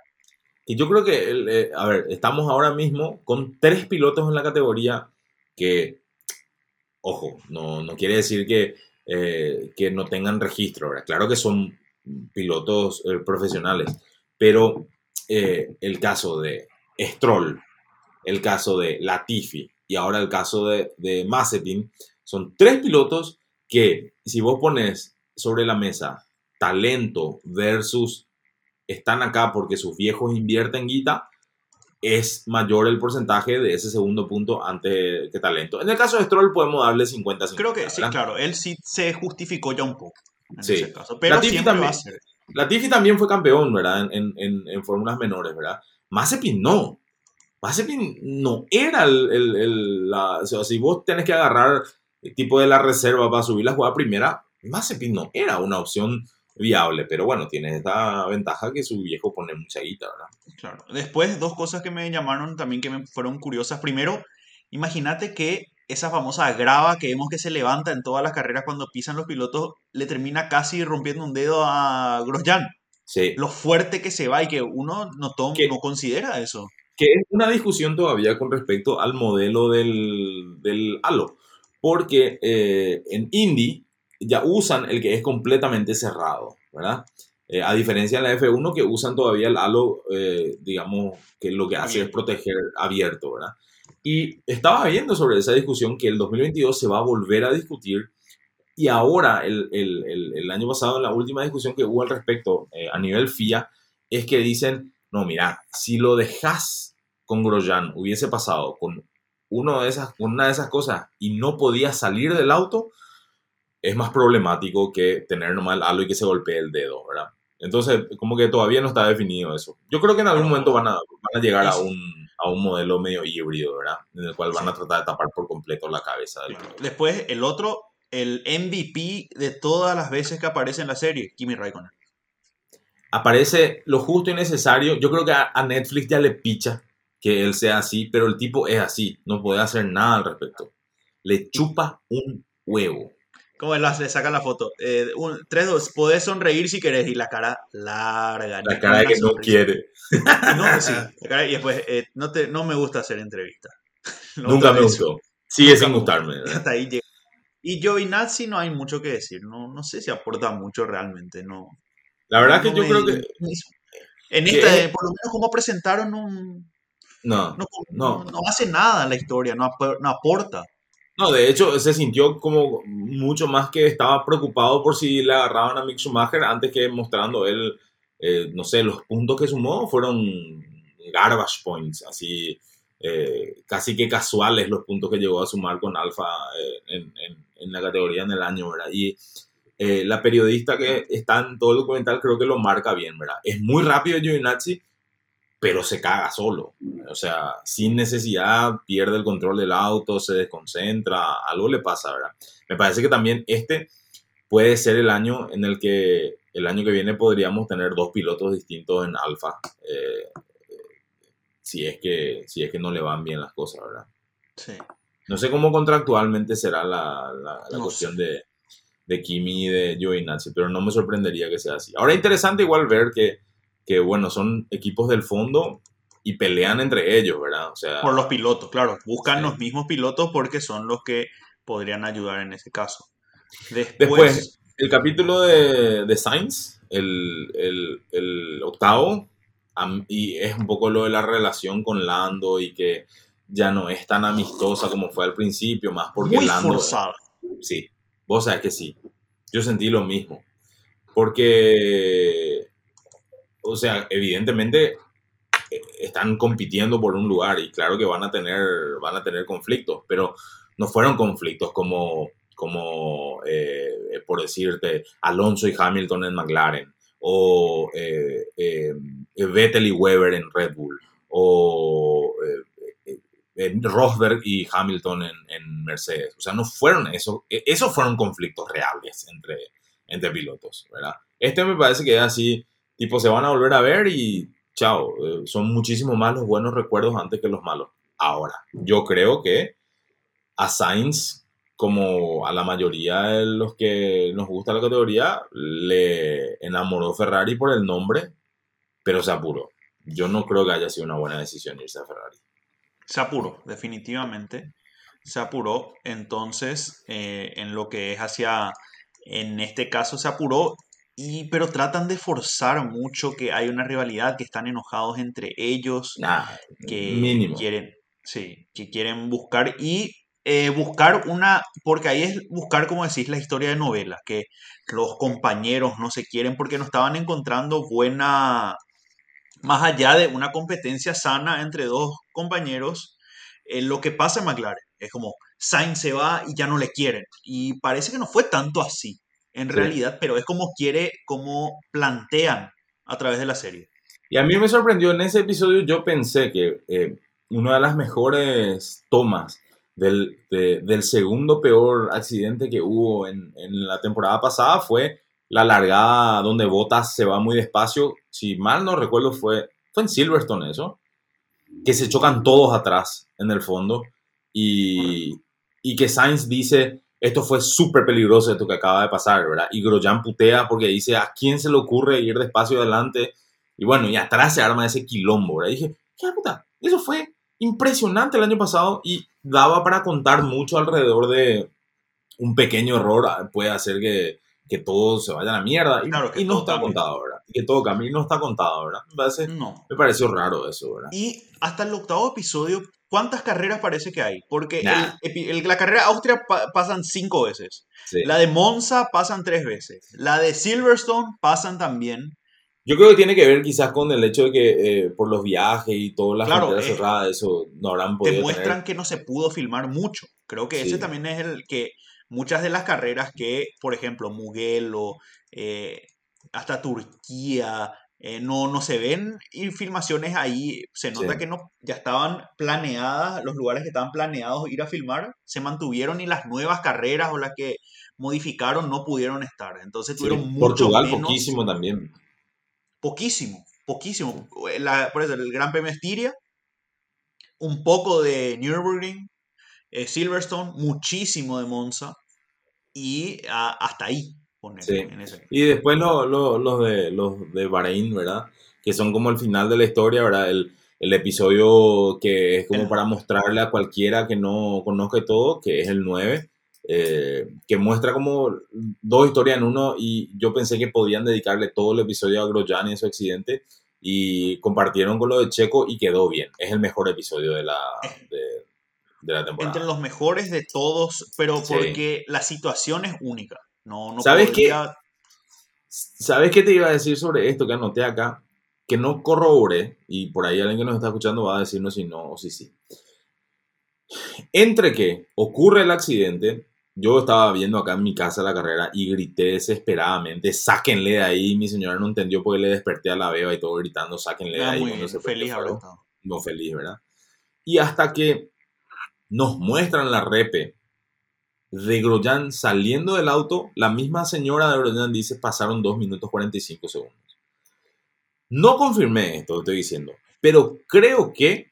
Y yo creo que, eh, a ver, estamos ahora mismo con tres pilotos en la categoría que, ojo, no, no quiere decir que, eh, que no tengan registro, ¿verdad? Claro que son pilotos eh, profesionales, pero el caso de Stroll, el caso de Latifi y ahora el caso de, de Mazepin, son tres pilotos que si vos pones sobre la mesa talento versus están acá porque sus viejos invierten guita, es mayor el porcentaje de ese segundo punto ante que talento. En el caso de Stroll podemos darle 50-50. Creo que sí, claro, él sí se justificó ya un poco en ese caso, pero Latifi también, Latifi también fue campeón, ¿verdad? En, en, en, fórmulas menores, ¿verdad? Mazepin no. Mazepin no era el, el, la, o sea, si vos tenés que agarrar el tipo de la reserva para subir la jugada primera, Mazepin no era una opción viable, pero bueno, tiene esta ventaja que su viejo pone mucha guita, ¿verdad? Claro. Después, dos cosas que me llamaron también que me fueron curiosas. Primero, imagínate que esa famosa grava que vemos que se levanta en todas las carreras cuando pisan los pilotos, le termina casi rompiendo un dedo a Grosjean. Sí. Lo fuerte que se va y que uno no, no considera eso. Que es una discusión todavía con respecto al modelo del, del halo. Porque eh, en Indy ya usan el que es completamente cerrado, ¿verdad? Eh, a diferencia de la F1 que usan todavía el halo, eh, digamos, que lo que hace es proteger abierto, ¿verdad? Y estaba viendo sobre esa discusión que el 2022 se va a volver a discutir y ahora, el, el, el, año pasado, en la última discusión que hubo al respecto eh, a nivel FIA, es que dicen, no, mira, si lo dejas con Grosjean, hubiese pasado con, uno de esas, con una de esas cosas y no podía salir del auto, es más problemático que tener nomás el halo y que se golpee el dedo, ¿verdad? Entonces, como que todavía no está definido eso. Yo creo que en algún momento van a, van a llegar a un, a un modelo medio híbrido, ¿verdad? En el cual van a tratar de tapar por completo la cabeza del Después, el otro, el MVP de todas las veces que aparece en la serie, Kimi Raikkonen. Aparece lo justo y necesario. Yo creo que a, a Netflix ya le picha que él sea así, pero el tipo es así, no puede hacer nada al respecto. Le chupa un huevo. ¿Cómo le sacan la foto? Eh, un, tres, dos, podés sonreír si querés y la cara larga. La cara de que no quiere. No, sí, y después, eh, no, te, no me gusta hacer entrevistas. Nunca me gustó. Sigue sin gustarme. Hasta ahí llega. Y Giovinazzi no hay mucho que decir. No, no sé si aporta mucho realmente. No. La verdad que yo creo que. En esta, por lo menos como presentaron un. No, no, no, no, hace nada en la historia, no, no aporta. No, de hecho, se sintió como mucho más que estaba preocupado por si le agarraban a Mick Schumacher antes que mostrando él, eh, no sé, los puntos que sumó fueron garbage points, así eh, casi que casuales los puntos que llegó a sumar con Alfa eh, en, la categoría en el año, ¿verdad? Y la periodista que está en todo el documental creo que lo marca bien, ¿verdad? Es muy rápido Giovinazzi, pero se caga solo. O sea, sin necesidad, pierde el control del auto, se desconcentra, algo le pasa, ¿verdad? Me parece que también este puede ser el año en el que el año que viene podríamos tener dos pilotos distintos en Alfa. Eh, si, es que, si es que no le van bien las cosas, ¿verdad? Sí. No sé cómo contractualmente será la, la, cuestión de, de Kimi y de Giovinazzi, pero no me sorprendería que sea así. Ahora, interesante igual ver que que bueno, son equipos del fondo y pelean entre ellos, ¿verdad? O sea, Por los pilotos, claro. Buscan los mismos pilotos porque son los que podrían ayudar en ese caso. Después, el capítulo de, de Sainz, el, el, el, octavo, y es un poco lo de la relación con Lando y que ya no es tan amistosa como fue al principio, más porque Muy Lando... Forzada. Sí, vos sabés que sí. Yo sentí lo mismo. Porque o sea, evidentemente eh, están compitiendo por un lugar y claro que van a tener, van a tener conflictos, pero no fueron conflictos como, como eh, por decirte, Alonso y Hamilton en McLaren, o eh, Vettel y Weber en Red Bull, o Rosberg y Hamilton en, en, Mercedes. O sea, no fueron eso, e, esos fueron conflictos reales entre, entre pilotos, ¿verdad? Este me parece que es así tipo, se van a volver a ver y chao, eh, son muchísimo más los buenos recuerdos antes que los malos. Ahora, yo creo que a Sainz, como a la mayoría de los que nos gusta la categoría, le enamoró Ferrari por el nombre, pero se apuró. Yo no creo que haya sido una buena decisión irse a Ferrari. Se apuró, definitivamente. Se apuró. Entonces, eh, en lo que es hacia, en este caso se apuró, y, pero tratan de forzar mucho que hay una rivalidad, que están enojados entre ellos, Nah, que mínimo. quieren, sí, que quieren buscar y eh, buscar una, porque ahí es buscar, como decís, la historia de novela, que los compañeros no se quieren porque no estaban encontrando buena, más allá de una competencia sana entre dos compañeros, eh, lo que pasa en McLaren es como Sainz se va y ya no le quieren. Y parece que no fue tanto así, en Sí. realidad, pero es como quiere, como plantean a través de la serie. Y a mí me sorprendió en ese episodio, yo pensé que eh, una de las mejores tomas del, de- del segundo peor accidente que hubo en, en la temporada pasada fue la largada donde Bottas se va muy despacio. Si mal no recuerdo, fue, fue en Silverstone eso, que se chocan todos atrás en el fondo y, y que Sainz dice, esto fue súper peligroso esto que acaba de pasar, ¿verdad? Y Grosjean putea porque dice, ¿a quién se le ocurre ir despacio adelante? Y bueno, y atrás se arma ese quilombo, ¿verdad? Y dije, ¿qué puta? Eso fue impresionante el año pasado y daba para contar mucho alrededor de un pequeño error, ah, puede hacer que, que todo se vaya a la mierda. Y, Claro, que y no está cambie. contado, ¿verdad? Y que todo cambie y no está contado, ¿verdad? Me, parece- No. me pareció raro eso, ¿verdad? Y hasta el octavo episodio, ¿cuántas carreras parece que hay? Porque Nah. el epi- el- la carrera Austria pa- pasan cinco veces. Sí. La de Monza pasan tres veces. La de Silverstone pasan también. Yo creo que tiene que ver quizás con el hecho de que eh, por los viajes y todas las Claro, fronteras eh, cerradas, eso no habrán Te podido muestran tener. que no se pudo filmar mucho. Creo que Sí. ese también es el que muchas de las carreras que, por ejemplo, Mugello, eh, hasta Turquía, eh, no, no se ven filmaciones ahí. Se nota Sí. que no, ya estaban planeadas, los lugares que estaban planeados ir a filmar se mantuvieron y las nuevas carreras o las que modificaron no pudieron estar. Entonces Sí. tuvieron mucho Portugal menos, poquísimo también. poquísimo, poquísimo. La- por eso, el Gran Premio Estiria, un poco de Nürburgring, eh, Silverstone, muchísimo de Monza y ah, hasta ahí. Poner Sí. en ese. Y después lo- lo- los, de, los de Bahrein, ¿verdad? Que son como el final de la historia, ¿verdad? El, el episodio que es como El- para mostrarle a cualquiera que no conozca todo, que es el 9, eh, que muestra como dos historias en uno y yo pensé que podían dedicarle todo el episodio a Grosjean y su accidente y compartieron con lo de Checo y quedó bien. Es el mejor episodio de la, de, de la temporada. Entre los mejores de todos, pero Sí. porque la situación es única. No, no ¿Sabes qué? podría- ¿Sabes qué te iba a decir sobre esto que anoté acá? Que no corroboré, y por ahí alguien que nos está escuchando va a decirnos si no o si sí. Entre que ocurre el accidente, yo estaba viendo acá en mi casa la carrera y grité desesperadamente, sáquenle de ahí. Mi señora no entendió porque le desperté a la beba y todo gritando, sáquenle de Ah, ahí. muy bien, se feliz habrá. No feliz, ¿verdad? Y hasta que nos muestran la repe de Grosjean saliendo del auto, la misma señora de Grosjean dice pasaron 2 minutos 45 segundos. No confirmé esto, estoy diciendo, pero creo que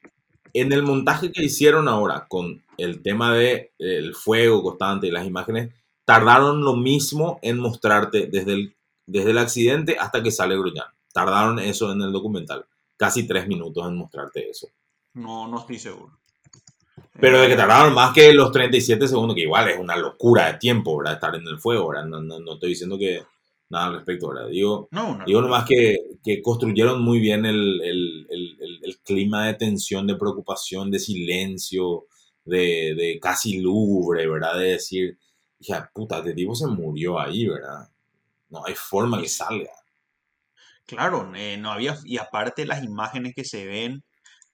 en el montaje que hicieron ahora con el tema de el fuego constante y las imágenes, tardaron lo mismo en mostrarte desde el, desde el accidente hasta que sale Grosjean. Tardaron eso en el documental, casi 3 minutos en mostrarte eso. No, no estoy seguro. Pero de que tardaron más que los 37 segundos, que igual es una locura de tiempo, ¿verdad? Estar en el fuego, ¿verdad? No, no, no estoy diciendo que nada al respecto, ¿verdad? Digo, No, no. digo nomás que, que construyeron muy bien el, el- el- el- el clima de tensión, de preocupación, de silencio, de, de casi lúgubre, ¿verdad? De decir, hija puta, este tipo se murió ahí, ¿verdad? No hay forma que salga. Claro, eh, no había, y aparte las imágenes que se ven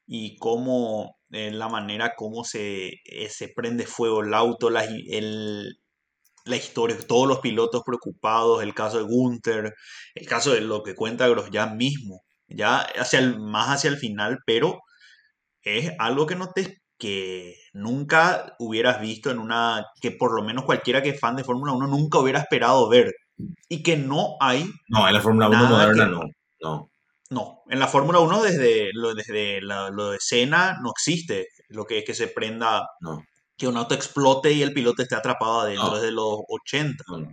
y cómo, eh, la manera como se, eh, se prende fuego el auto, la, el- la historia, todos los pilotos preocupados, el caso de Gunther, el caso de lo que cuenta Grosjean mismo, ya hacia el, más hacia el final, pero es algo que no te que nunca hubieras visto en una que por lo menos cualquiera que es fan de Fórmula 1 nunca hubiera esperado ver y que no hay No, en la Fórmula 1 Nada moderna que- no. No. No, en la Fórmula 1 desde, lo, desde lo de Senna no existe lo que es que se prenda, No. que un auto explote y el piloto esté atrapado adentro No. desde los 80. No, no.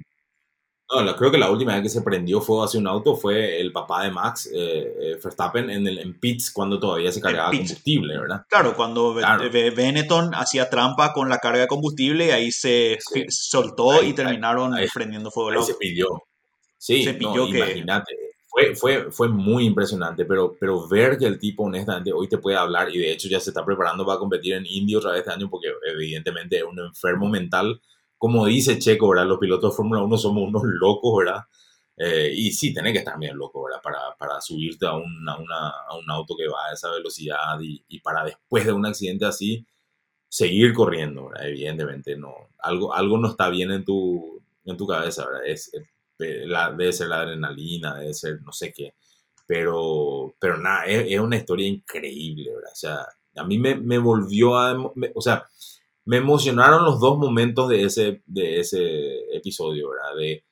La- creo que la última vez que se prendió fuego hacia un auto fue el papá de Max, eh, eh, Verstappen, en, el, en pits cuando todavía se cargaba combustible, ¿verdad? Claro, cuando Claro. Benetton hacía trampa con la carga de combustible y ahí se Sí. soltó Ahí- y terminaron ahí- prendiendo fuego el Ahí se auto. pilló. Sí, Se no, pilló que- imagínate. Fue, fue, fue muy impresionante, pero, pero ver que el tipo honestamente hoy te puede hablar y de hecho ya se está preparando para competir en Indy otra vez este año porque evidentemente es un enfermo mental. Como dice Checo, ¿verdad? Los pilotos de Fórmula 1 somos unos locos, ¿verdad? Eh, y sí, tenés que estar bien loco, ¿verdad? Para, para subirte a, un- a una- a un auto que va a esa velocidad y, y para después de un accidente así seguir corriendo, ¿verdad? Evidentemente, no. Algo, algo no está bien en tu, en tu cabeza, ¿verdad? Es, eh, la, debe ser la adrenalina, debe ser no sé qué. Pero, pero nada, es, una historia increíble. O sea, a mí me, me volvió a... me- o sea, me emocionaron los dos momentos de ese, de ese episodio, ¿verdad? De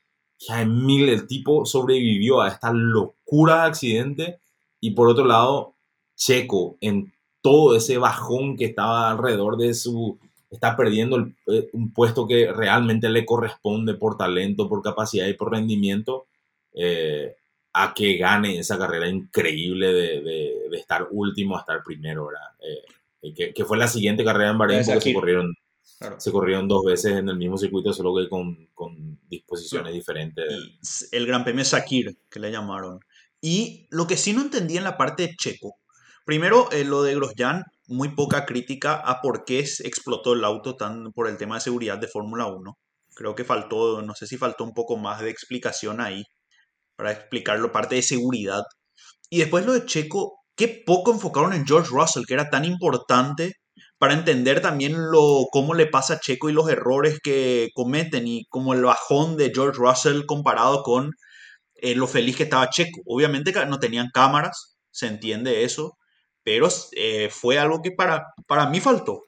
Jaime, el tipo sobrevivió a esta locura de accidente y por otro lado, Checo en todo ese bajón que estaba alrededor de su... Está perdiendo el- eh, un puesto que realmente le corresponde por talento, por capacidad y por rendimiento, eh, a que gane esa carrera increíble de, de- de estar último a estar primero, ¿verdad? Eh, que, que fue la siguiente carrera en Bahrein porque se corrieron, Claro. se corrieron dos veces en el mismo circuito, solo que con, con disposiciones diferentes. El Gran Premio Sakir, que le llamaron. Y lo que sí no entendí en la parte de Checo, primero lo de Grosjean, muy poca crítica a por qué explotó el auto tan por el tema de seguridad de Fórmula 1. Creo que faltó, no sé si faltó un poco más de explicación ahí para explicarlo, parte de seguridad. Y después lo de Checo, qué poco enfocaron en George Russell, que era tan importante para entender también lo, cómo le pasa a Checo y los errores que cometen y como el bajón de George Russell comparado con eh, lo feliz que estaba Checo. Obviamente no tenían cámaras, se entiende eso, pero eh, fue algo que para, para mí faltó.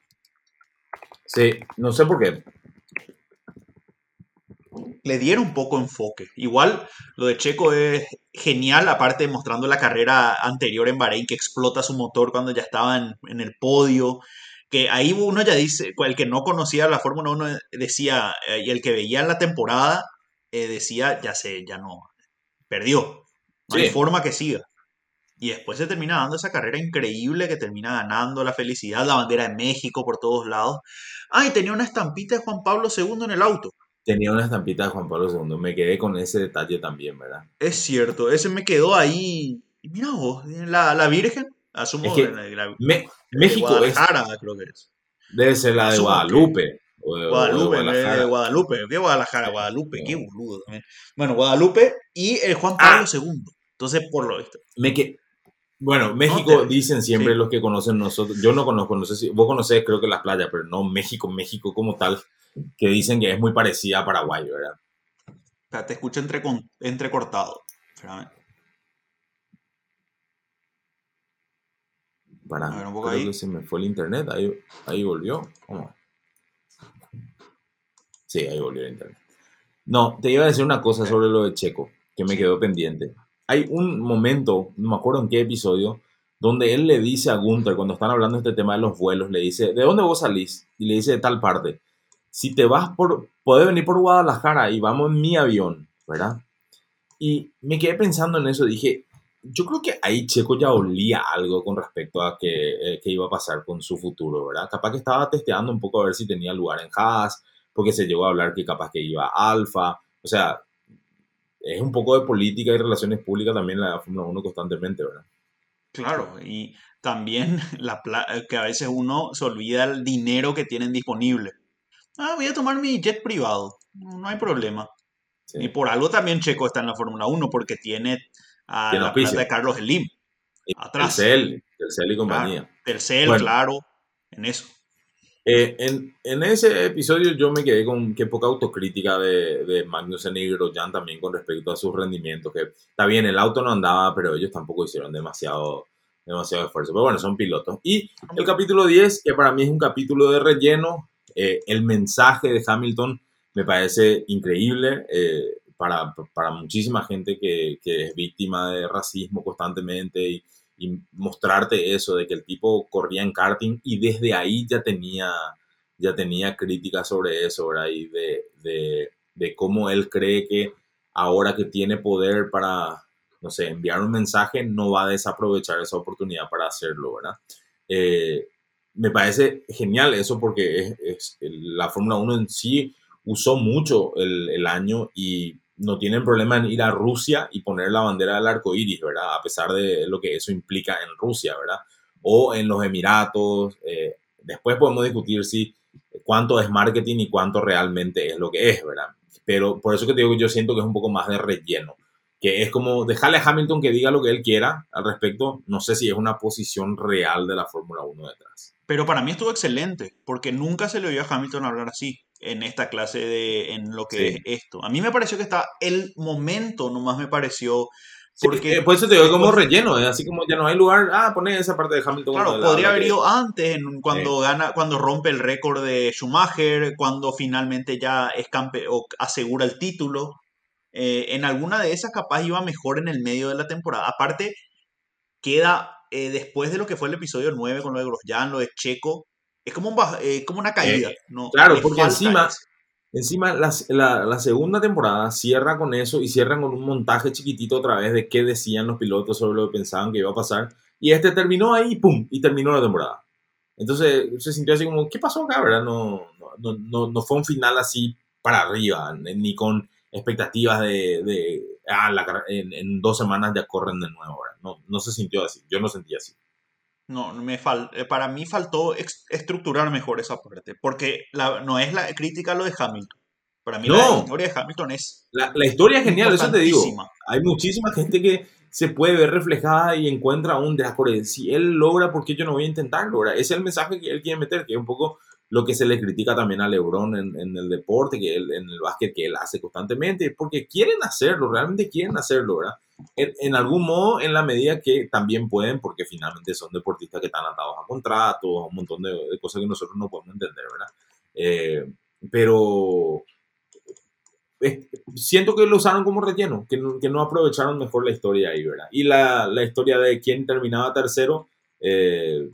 Sí, no sé por qué. Le dieron poco enfoque. Igual lo de Checo es genial, aparte mostrando la carrera anterior en Bahrein que explota su motor cuando ya estaba en, en el podio. Que ahí uno ya dice, el que no conocía la Fórmula 1 decía, eh, y el que veía la temporada eh, decía, ya sé, ya no, perdió. No hay forma que siga. Y después se termina dando esa carrera increíble que termina ganando la felicidad, la bandera de México por todos lados. Ah, y tenía una estampita de Juan Pablo II en el auto. Tenía una estampita de Juan Pablo II. Me quedé con ese detalle también, ¿verdad? Es cierto, ese me quedó ahí. Y mira vos, la, la Virgen, asumo Es que la- la- Me- de México es, Guadalajara, creo que es. debe ser la de Asumo que- Guadalupe. de- de Guadalupe, Guadalajara. eh, Guadalupe, ¿qué Guadalajara? Guadalupe, qué boludo también. Bueno, Guadalupe y el Juan Pablo Ah. II. Entonces, por lo visto. Me que... Bueno, México dicen siempre sí. los que conocen nosotros. Yo no conozco, no sé si vos conocés, creo que las playas, pero no México, México como tal, que dicen que es muy parecida a Paraguay, ¿verdad? O sea, te escucho entrecon- entrecortado. Espérame. Para, A ver, un poco creo ahí. que se me fue el internet, ahí, ahí volvió. ¿Cómo? Sí, ahí volvió el internet. No, te iba a decir una cosa sobre lo de Checo, que me Sí. quedó pendiente. Hay un momento, no me acuerdo en qué episodio, donde él le dice a Gunther, cuando están hablando de este tema de los vuelos, le dice, ¿de dónde vos salís? Y le dice de tal parte. Si te vas por, podés venir por Guadalajara y vamos en mi avión, ¿verdad? Y me quedé pensando en eso, dije, yo creo que ahí Checo ya olía algo con respecto a que, eh, qué iba a pasar con su futuro, ¿verdad? Capaz que estaba testeando un poco a ver si tenía lugar en Haas, porque se llegó a hablar que capaz que iba a Alfa, o sea, es un poco de política y relaciones públicas también la Fórmula 1 constantemente, ¿verdad? Claro, y también la pla- que a veces uno se olvida el dinero que tienen disponible. Ah, voy a tomar mi jet privado. No hay problema. Sí. Y por algo también Checo está en la Fórmula 1, porque tiene a la plata de Carlos Slim. Y atrás. Telcel, Telcel y compañía. Tercel, Bueno. claro, en eso. Eh, en, en ese episodio yo me quedé con qué poca autocrítica de, de Magnussen y también con respecto a sus rendimientos, que está bien, el auto no andaba, pero ellos tampoco hicieron demasiado, demasiado esfuerzo. Pero bueno, son pilotos. Y el capítulo 10, que para mí es un capítulo de relleno, eh, el mensaje de Hamilton me parece increíble. eh, para, para muchísima gente que, que, es víctima de racismo constantemente y, y, mostrarte eso, de que el tipo corría en karting y desde ahí ya tenía, ya tenía críticas sobre eso, ¿verdad? Y de, de, cómo él cree que ahora que tiene poder para, no sé, enviar un mensaje, no va a desaprovechar esa oportunidad para hacerlo, ¿verdad? Eh, me parece genial eso porque la Fórmula 1 en sí usó mucho el, el, año y no tienen problema en ir a Rusia y poner la bandera del arco iris, ¿verdad? A pesar de lo que eso implica en Rusia, ¿verdad? O en los Emiratos. Eh, después podemos discutir si cuánto es marketing y cuánto realmente es lo que es, ¿verdad? Pero por eso que te digo que yo siento que es un poco más de relleno que es como dejarle a Hamilton que diga lo que él quiera al respecto. No sé si es una posición real de la Fórmula 1 detrás. Pero para mí estuvo excelente, porque nunca se le oyó a Hamilton hablar así en esta clase de en lo que es esto. A mí me pareció que está el momento, nomás me pareció. Porque, sí, por eso te digo como relleno, ¿eh? así como ya no hay lugar, ah, poner esa parte de Hamilton. Claro, podría haber ido antes, en, cuando gana, cuando rompe el récord de Schumacher, cuando finalmente ya es o asegura el título. Eh, en alguna de esas capaz iba mejor en el medio de la temporada. Aparte, queda eh, después de lo que fue el episodio 9 con lo de Grosjean, lo de Checo, es como, un, eh, como una caída. ¿no? Claro, porque encima, encima la, la, segunda temporada cierra con eso y cierran con un montaje chiquitito otra vez de qué decían los pilotos sobre lo que pensaban que iba a pasar. Y este terminó ahí, ¡pum! Y terminó la temporada. Entonces se sintió así como, ¿qué pasó acá? ¿verdad? No, no, no, no fue un final así para arriba, ni con expectativas de, de ah, en, dos semanas ya corren de nuevo. No, no se sintió así, yo no sentí así. No, me fal eh, para mí faltó estructurar mejor esa parte, porque la, no es la crítica a lo de Hamilton. Para mí la historia de Hamilton es... La, la historia es genial, eso te digo. Hay muchísima gente que se puede ver reflejada y encuentra un de Si él logra, ¿por qué yo no voy a intentarlo? Ese es el mensaje que él quiere meter, que es un poco lo que se le critica también a LeBron en, el deporte, que él, en el básquet que él hace constantemente, porque quieren hacerlo, realmente quieren hacerlo, ¿verdad? En, algún modo, en la medida que también pueden, porque finalmente son deportistas que están atados a contratos, a un montón de, cosas que nosotros no podemos entender, ¿verdad? Eh, pero siento que lo usaron como relleno, que no, que no, aprovecharon mejor la historia ahí, ¿verdad? Y la, la historia de quién terminaba tercero, eh,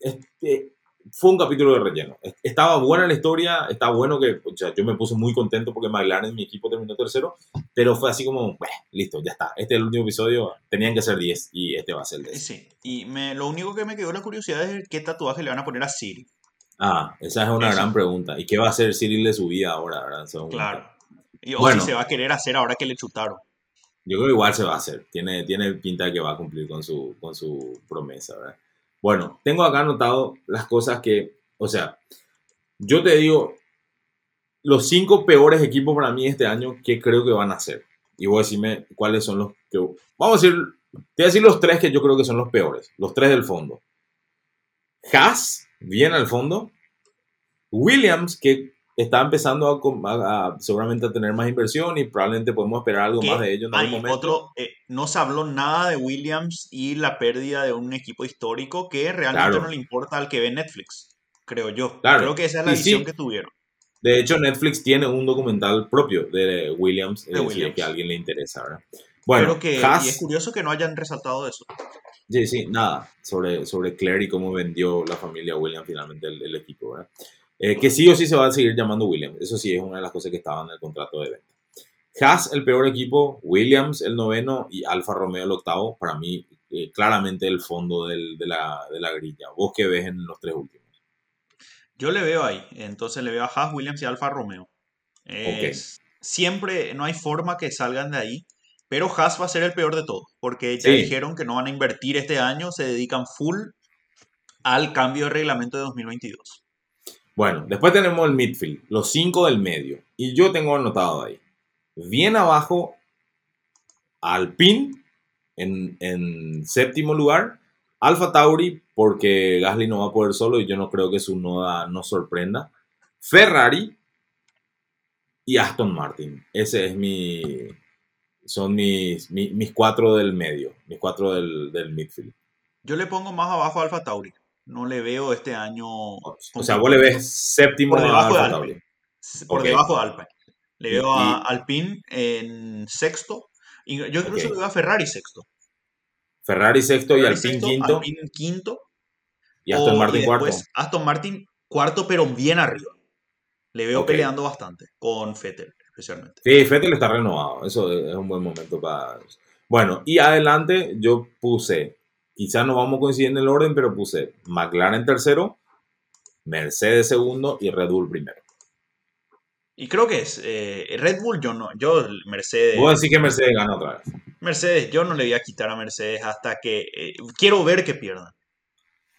este, fue un capítulo de relleno. Estaba buena la historia, está bueno que, o sea, yo me puse muy contento porque McLaren, mi equipo, terminó tercero, pero fue así como, listo, ya está. Este es el último episodio, tenían que ser 10 y este va a ser 10. Sí, y me, lo único que me quedó la curiosidad es qué tatuaje le van a poner a Siri. Ah, esa es una gran pregunta. ¿Y qué va a hacer Cyril de su vida ahora? ¿verdad? Claro. Y, o si se va a querer hacer ahora que le chutaron. Yo creo que igual se va a hacer. Tiene, tiene pinta de que va a cumplir con su, con su promesa, ¿verdad? Bueno, tengo acá anotado las cosas que, o sea, yo te digo, los cinco peores equipos para mí este año, ¿qué creo que van a ser? Y voy a decirme cuáles son los que... Vamos a decir, te voy a decir los tres que yo creo que son los peores, los tres del fondo. Haas, bien al fondo. Williams, que está empezando a, seguramente a tener más inversión y probablemente podemos esperar algo más de ellos en algún momento. Otro, eh, no se habló nada de Williams y la pérdida de un equipo histórico que realmente no le importa al que ve Netflix, creo yo. Creo que esa es la visión que tuvieron. De hecho, Netflix tiene un documental propio de Williams, de Williams. que a alguien le interesa, ¿verdad? Bueno, que, y es curioso que no hayan resaltado eso. Sí, sí, nada, sobre, sobre Claire y cómo vendió la familia Williams finalmente el, el equipo, ¿verdad? Eh, que sí o sí se va a seguir llamando Williams. Eso sí es una de las cosas que estaban en el contrato de venta. Haas, el peor equipo, Williams, el noveno y Alfa Romeo, el octavo. Para mí, eh, claramente el fondo del, de, la, de, la, grilla. ¿Vos qué ves en los tres últimos? Yo le veo ahí. Entonces le veo a Haas, Williams y Alfa Romeo. Siempre no hay forma que salgan de ahí. Pero Haas va a ser el peor de todos. Porque ya dijeron que no van a invertir este año. Se dedican full al cambio de reglamento de 2022. Bueno, después tenemos el midfield, los cinco del medio. Y yo tengo anotado ahí. Bien abajo, Alpine en, en séptimo lugar. Alfa Tauri, porque Gasly no va a poder solo y yo no creo que su noda nos sorprenda. Ferrari y Aston Martin. Ese es mi. Son mis, mis, cuatro del medio, mis cuatro del, del midfield. Yo le pongo más abajo a Alfa Tauri no le veo este año. O sea, vos le ves séptimo por debajo de Alpine. Por debajo de Alpine. Le Y- veo a y- Alpine en sexto. Yo incluso Ok. le veo a Ferrari sexto. Ferrari sexto y Alpine sexto, quinto Alpine quinto. y Aston o- Martin y cuarto. después Aston Martin cuarto, pero bien arriba. Le veo peleando bastante con Vettel, especialmente. Sí, Fettel está renovado. Eso es un buen momento para. Bueno, y adelante yo puse, quizás no vamos a coincidir en el orden, pero puse McLaren tercero, Mercedes segundo y Red Bull primero. Y creo que es eh, Red Bull, yo no. Yo, Mercedes. Decir que Mercedes gana otra vez. Mercedes, yo no le voy a quitar a Mercedes hasta que. eh, quiero ver que pierdan.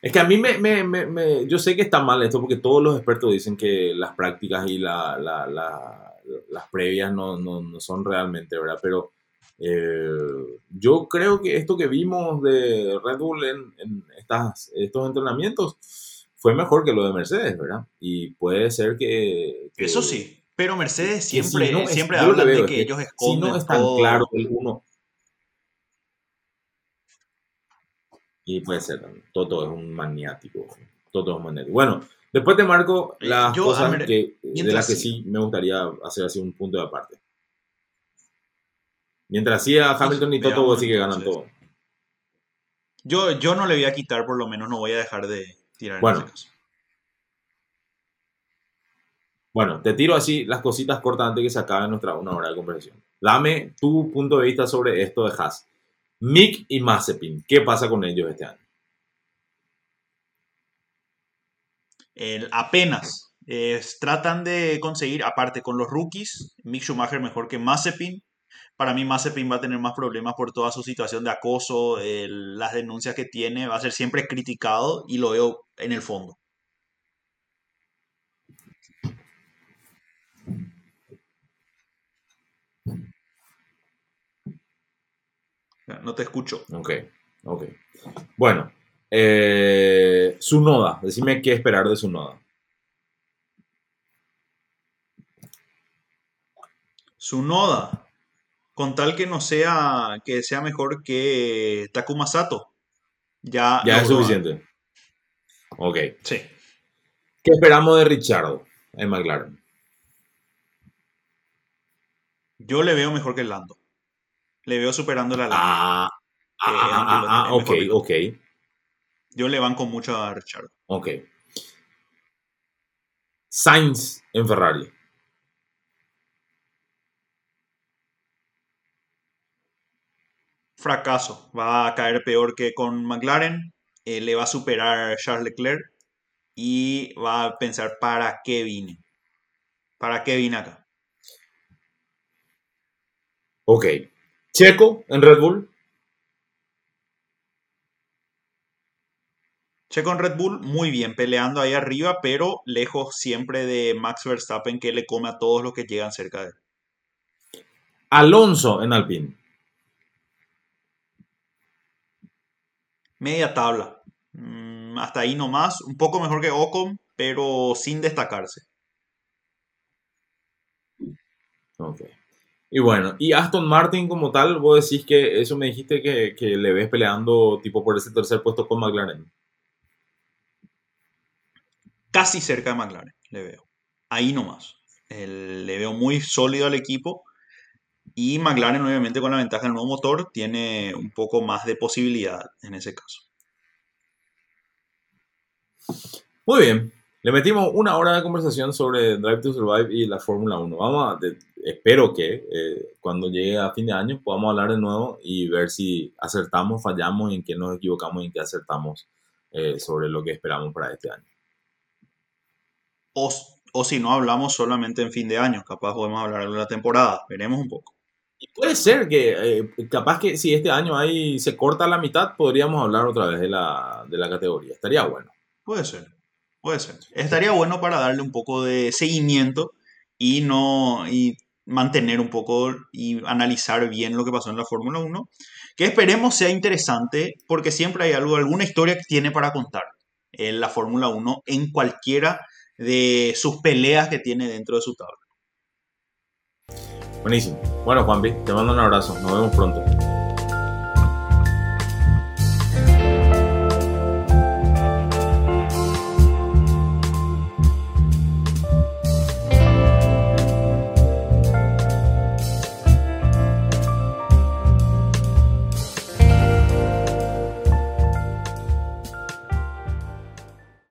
Es que a mí me, me- me- me- Yo sé que está mal esto porque todos los expertos dicen que las prácticas y la- la- la- las previas no, no- no son realmente, ¿verdad? Pero eh, yo creo que esto que vimos de Red Bull en, en estas, estos entrenamientos fue mejor que lo de Mercedes, ¿verdad? Y puede ser que... que- Eso sí. Pero Mercedes si siempre, no es- siempre hablan veo de es que, ellos Si esconden no es tan todo. claro el uno... Y puede ser también. Toto es un maniático. Toto es un maniático. Bueno, después te marco Eh, las yo, cosas ver, que, de las que sí- sí me gustaría hacer así un punto de aparte. Mientras siga Hamilton y Toto, vos sí que ganan todo. Yo, yo no le voy a quitar, por lo menos no voy a dejar de tirar Bueno. Bueno, te tiro así las cositas cortas antes que se acabe nuestra una hora de conversación. Dame tu punto de vista sobre esto de Haas. Mick y Mazepin, ¿qué pasa con ellos este año? El- apenas eh, tratan de conseguir, aparte con los rookies, Mick Schumacher mejor que Mazepin. Para mí Mazepin va a tener más problemas por toda su situación de acoso, el- las denuncias que tiene, va a ser siempre criticado y lo veo en el fondo. No te escucho. Ok, ok. Bueno, eh, su noda, decime qué esperar de su noda. Su noda, con tal que no sea, que sea mejor que Takuma Sato. Ya, Ya es suficiente. Ok. Sí. ¿Qué esperamos de Richardo en McLaren? Yo le veo mejor que Lando. Le veo superando la Lando. Ah, ah, Eh, ah, ah, ah, ok, mejor ok, Yo le banco mucho a Richard. ok. Sainz en Ferrari. Fracaso. Va a caer peor que con McLaren. eh, le va a superar Charles Leclerc. Y va a pensar, ¿para qué vine? ¿Para qué vine acá? Ok. Checo en Red Bull. Checo en Red Bull, muy bien, peleando ahí arriba, pero lejos siempre de Max Verstappen que le come a todos los que llegan cerca de él. Alonso en Alpine. Media tabla. Mm, hasta ahí nomás. Un poco mejor que Ocon, pero sin destacarse. Ok. Y bueno, y Aston Martin como tal, vos decís que eso me dijiste que, que le ves peleando tipo por ese tercer puesto con McLaren. Casi cerca de McLaren, le veo. Ahí nomás. El- le veo muy sólido al equipo. Y McLaren, obviamente, con la ventaja del nuevo motor, tiene un poco más de posibilidad en ese caso. Muy bien. Le metimos una hora de conversación sobre Drive to Survive y la Fórmula 1. Vamos a, de- espero que eh, cuando llegue a fin de año podamos hablar de nuevo y ver si acertamos, fallamos, en qué nos equivocamos y en qué acertamos eh, sobre lo que esperamos para este año. O, o si no hablamos solamente en fin de año, capaz podemos hablar de la temporada. Veremos un poco. Y puede ser que, eh, capaz que si este año ahí se corta la mitad, podríamos hablar otra vez de la, de la categoría. Estaría bueno. Puede ser, puede ser. Estaría bueno para darle un poco de seguimiento y no y mantener un poco y analizar bien lo que pasó en la Fórmula 1, que esperemos sea interesante porque siempre hay algo, alguna historia que tiene para contar en la Fórmula 1 en cualquiera de sus peleas que tiene dentro de su tabla. Buenísimo. Bueno, Juanpi, te mando un abrazo. Nos vemos pronto.